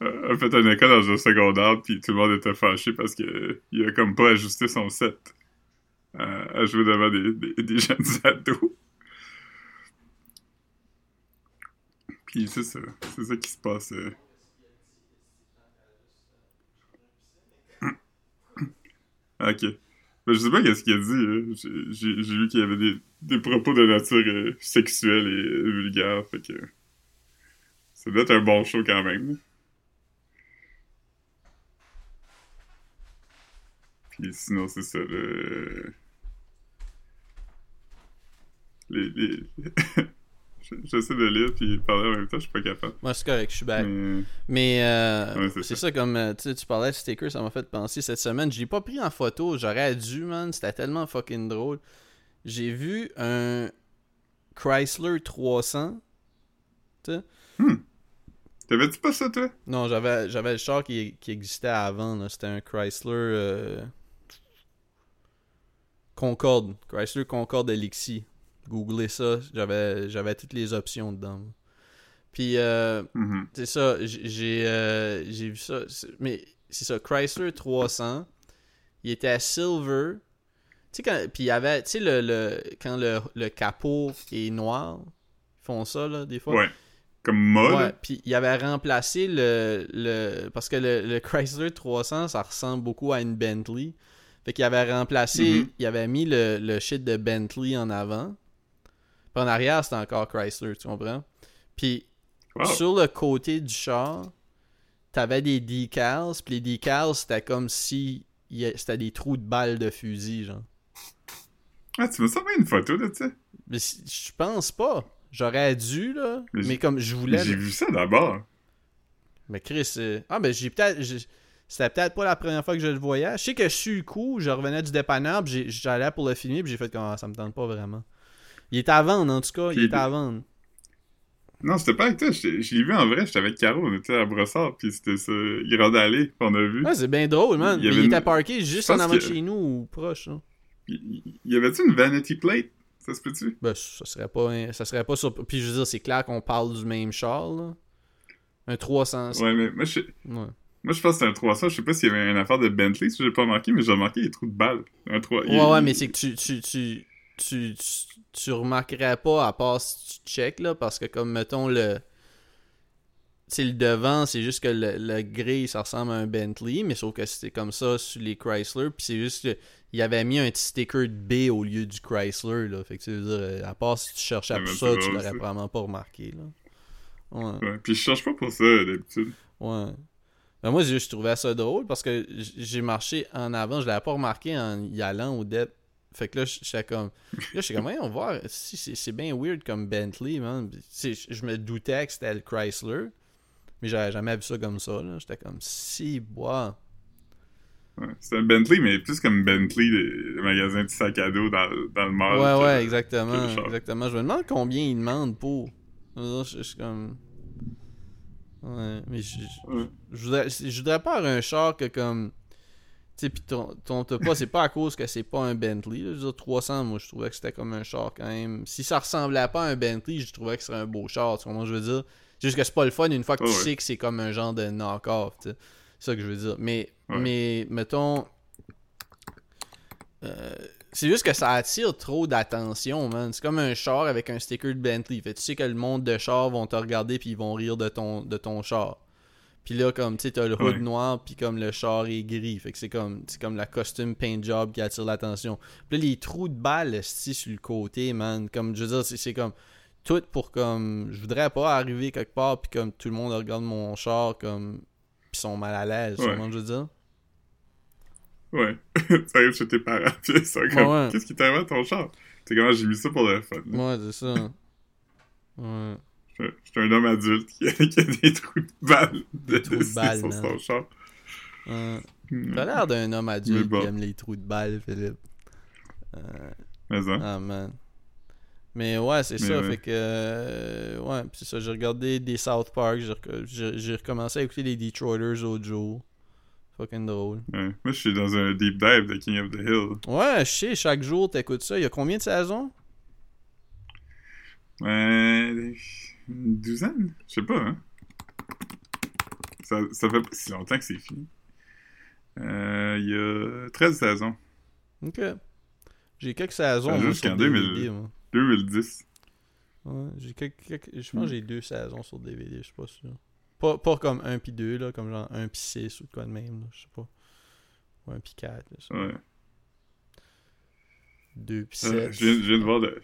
a, a fait un école dans un secondaire, puis tout le monde était fâché parce que euh, il a comme pas ajusté son set à, à jouer devant des, jeunes ados. Puis c'est ça, c'est ça qui se passe. euh. Ok. Mais je sais pas qu'est-ce qu'il a dit. hein. J'ai- vu qu'il y avait des, des propos de nature euh, sexuelle et euh, vulgaire. Fait que. Ça doit être un bon show quand même. Puis sinon, c'est ça. Le... Les. les... Je- J'essaie de lire puis parler en même temps, je suis pas capable. Moi, c'est correct, je suis back. Mais... Mais euh, Ouais, c'est ça. ça, comme euh, tu tu parlais de sticker, ça m'a fait penser cette semaine. Je l'ai pas pris en photo, j'aurais dû, man. C'était tellement fucking drôle. J'ai vu un Chrysler 300. T'avais-tu pas ça, toi? Non, j'avais j'avais le char qui, qui existait avant. C'était un Chrysler euh, Concorde. Chrysler Concorde Elixir. Googlez ça. J'avais j'avais toutes les options dedans. Puis euh, Mhm. C'est ça, j'ai euh, j'ai vu ça. Mais c'est ça, Chrysler 300, il était à Silver. Tu sais, quand. Puis il y avait. Tu sais, le, le, quand le, le capot est noir, ils font ça, là, des fois. Ouais. Comme mode. Ouais, puis il avait remplacé le, le parce que le, le Chrysler 300 ça ressemble beaucoup à une Bentley. Fait qu'il avait remplacé, Mhm. il avait mis le, le shit de Bentley en avant. Puis en arrière, c'était encore Chrysler, tu comprends? Puis Wow. sur le côté du char, t'avais des decals, puis les decals c'était comme si c'était des trous de balles de fusil, genre. Ah, tu m'as envoyé une photo de ça? Mais je pense pas. J'aurais dû, là. Mais comme je voulais. J'ai vu ça d'abord. Mais Chris, euh, ah ben j'ai peut-être, c'était peut-être pas la première fois que je le voyais. Je sais que sur le coup, je revenais du dépanneur, j'allais pour le filmer, puis j'ai fait comme ah, ça me tente pas vraiment. Il était à vendre en tout cas, il était à vendre. Non, c'était pas avec toi. Je je l'ai vu en vrai. J'étais avec Caro. On était à Brossard. Puis c'était ça. Grande Allée qu'on a vu. Ouais, c'est bien drôle, man. Il Mais il était parké juste je en avant de que- chez nous ou proche. hein. Il il y avait-tu une vanity plate? Ça se peut-tu? Ben, ça serait pas, un- ça serait pas sur. Puis je veux dire, c'est clair qu'on parle du même char, là. Un 300. Ouais, mais moi je, Ouais. Moi, je pense que c'était un 300. Je sais pas s'il y avait une affaire de Bentley, si j'ai pas remarqué, mais j'ai remarqué les trous de balles. Un 3... Ouais, ouais, mais c'est que tu, tu, tu, tu, tu, remarquerais pas à part si tu check, là, parce que comme, mettons, le... C'est le devant, c'est juste que le, le gris, ça ressemble à un Bentley, mais sauf que c'était comme ça sur les Chrysler, puis c'est juste que il avait mis un petit sticker de B au lieu du Chrysler, là. Fait que tu veux dire, à part si tu cherchais pour mais ça, c'est tu l'aurais probablement pas remarqué, là. Ouais. Ouais, Puis je cherche pas pour ça, d'habitude. Ouais. Ben moi, je trouvais ça drôle parce que j'ai marché en avant. Je l'avais pas remarqué en y allant au depth. Fait que là, j'étais comme. Là, j'étais comme, voyons voir. Si, c'est bien weird comme Bentley, man. Je me doutais que c'était le Chrysler. Mais j'avais jamais vu ça comme ça, là. J'étais comme, si, bois. Ouais. C'est un Bentley, mais plus comme Bentley, des magasins de sacs à dos dans, dans le mall. Ouais, ouais, exactement. le. Exactement. Je me demande combien ils demandent pour. Je suis comme. Ouais, mais je. je- voudrais, je voudrais pas avoir un char que comme. Tu sais, pis ton, ton pas, c'est pas à cause que c'est pas un Bentley. Là. Je veux dire, 300, moi, je trouvais que c'était comme un char quand même. Si ça ressemblait pas à un Bentley, je trouvais que ce serait un beau char. Tu comprends je veux dire? Juste que c'est pas le fun une fois que tu Ouais, sais que c'est comme un genre de knock-off. C'est ça que je veux dire. Mais, Ouais. mais mettons. euh, c'est juste que ça attire trop d'attention, man. C'est comme un char avec un sticker de Bentley. Fait tu sais que le monde de char vont te regarder puis ils vont rire de ton, de ton char. Puis là, comme, tu sais, t'as le hood Ouais. noir, puis comme le char est gris. Fait que c'est comme, c'est comme la costume paint job qui attire l'attention. Puis là, les trous de balles, esti, sur le côté, man. Comme, je veux dire, c'est, c'est comme, tout pour comme, je voudrais pas arriver quelque part, puis comme, tout le monde regarde mon char, comme, puis sont mal à l'aise, Ouais. que je veux dire? Ouais. ça arrive chez tes parents, ils sont comme, Ouais, qu'est-ce qui t'arrive à ton char? T'es comment j'ai mis ça pour le fun. là. Ouais, c'est ça. Ouais. Suis un homme adulte qui a, qui a des trous de balles de Des trous de balles, sur man. son char. Ouais. Mm. T'as l'air d'un homme adulte bon. qui aime les trous de balles, Philippe. Euh, Mais hein? ah, man. Mais ouais, c'est ça. ouais. Fait que. euh, ouais, pis c'est ça. J'ai regardé des South Park. J'ai recommencé à écouter les Detroiters l'autre jour. Fucking drôle. Ouais. Moi, je suis dans un deep dive de King of the Hill. Ouais, je sais, chaque jour t'écoutes ça. Il y a combien de saisons? Ouais, une douzaine? Je sais pas, hein. Ça, ça fait pas si longtemps que c'est fini. Euh, Il y a 13 saisons. Ok. J'ai quelques saisons. Jusqu'en DVD, 2000. moi. 2010. 2010. Ouais, j'ai quelques, quelques- Je pense que j'ai deux saisons sur DVD, je suis pas sûr. Pas, pas comme 1 puis 2, là, comme genre 1 puis 6 ou de quoi de même, là, je sais pas. Ou 1 puis 4, là. Ouais. 2 puis Euh, 7. je, viens, je viens de voir le,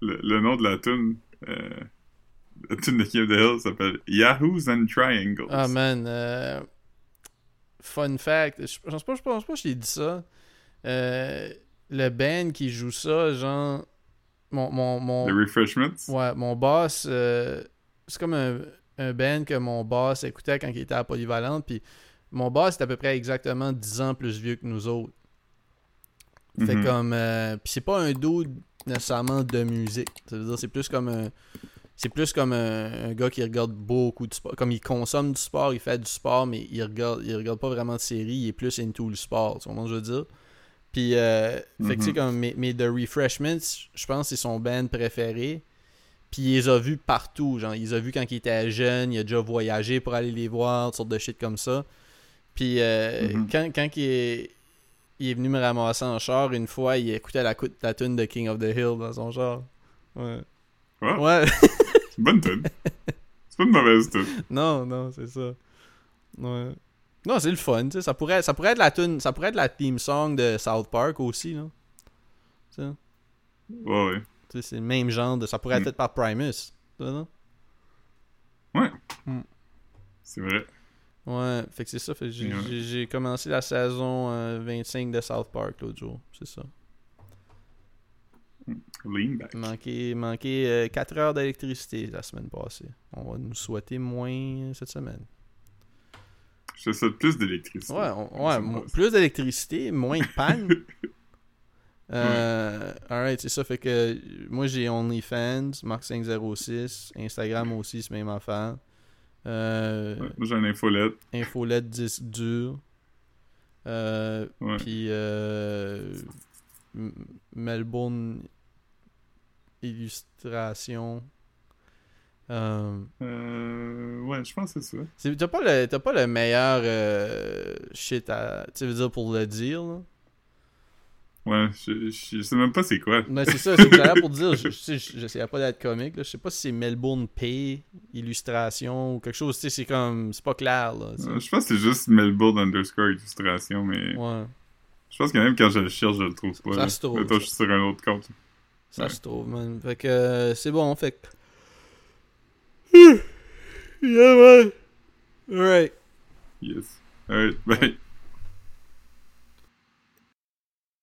le, le nom de la tune. Euh, la tune de the Hill s'appelle Yahoos and Triangles. Ah man, euh, fun fact, je pense pas, je pense pas que je t'ai dit ça. Euh, le band qui joue ça, genre, mon, mon, mon, The Refreshments? ouais, mon boss, euh, c'est comme un, un band que mon boss écoutait quand il était à Polyvalente, puis mon boss est à peu près exactement 10 ans plus vieux que nous autres. Fait Mhm. comme, euh, puis c'est pas un dude nécessairement de musique. Ça veut dire c'est plus comme un, c'est plus comme un, un gars qui regarde beaucoup de sport. Comme il consomme du sport, il fait du sport, mais il regarde, il regarde pas vraiment de séries. Il est plus into le sport. Tu comprends ce que je veux dire? Puis, euh, fait que tu sais Mhm. comme mais, mais The Refreshments, je pense que c'est son band préféré. Puis il les a vus partout. Genre, il les a vus quand il était jeune. Il a déjà voyagé pour aller les voir, toutes sortes de shit comme ça. Puis euh, Mhm. quand, quand il, est, il est venu me ramasser en char, une fois, il écoutait la, la tune de King of the Hill dans son char. Ouais. Ouais. Ouais. C'est une bonne tune. c'est pas une mauvaise tune. non, non, c'est ça. Ouais. Non, c'est le fun, tu sais. Ça pourrait, ça pourrait être la tune, ça pourrait être la theme song de South Park aussi, là. Tu sais? Ouais, ouais. C'est le même genre de. Ça pourrait être Mm. fait par Primus. Vois, non? C'est vrai. Ouais, fait que c'est ça. J'ai, ouais. commencé la saison euh, 25 de South Park l'autre jour. C'est ça. Lean back. Manqué, manqué 4 heures d'électricité la semaine passée. On va nous souhaiter moins euh, cette semaine. Je te souhaite plus d'électricité. Ouais, on- ouais plus d'électricité, moins de panne. euh, Alright, c'est ça. Fait que moi j'ai OnlyFans, Mark506, Instagram aussi, c'est même affaire. Euh, Ouais, Moi, j'ai un infolette. Infolette disque dur. Euh, Ouais. Puis euh, Melbourne Illustration. Euh, ouais, je pense que c'est ça. T'as pas, le- pas le meilleur shit à. Tu veux dire pour le dire, là? Ouais, je, je, je sais même pas c'est quoi. Mais c'est ça, c'est que j'allais pour dire, je, je, sais, je- j'essayais pas d'être comique, là. Je sais pas si c'est Melbourne P, illustration ou quelque chose, tu sais, c'est comme. C'est pas clair, là. tu sais. Euh, je pense que c'est juste Melbourne underscore illustration, mais Ouais, je pense que même quand je le cherche, je le trouve pas. Ça là. se trouve. Je suis sur un autre compte. ça Ouais. se trouve, man. Fait que euh, c'est bon, fait que. Yeah, man. Alright. Yes. Alright, bye.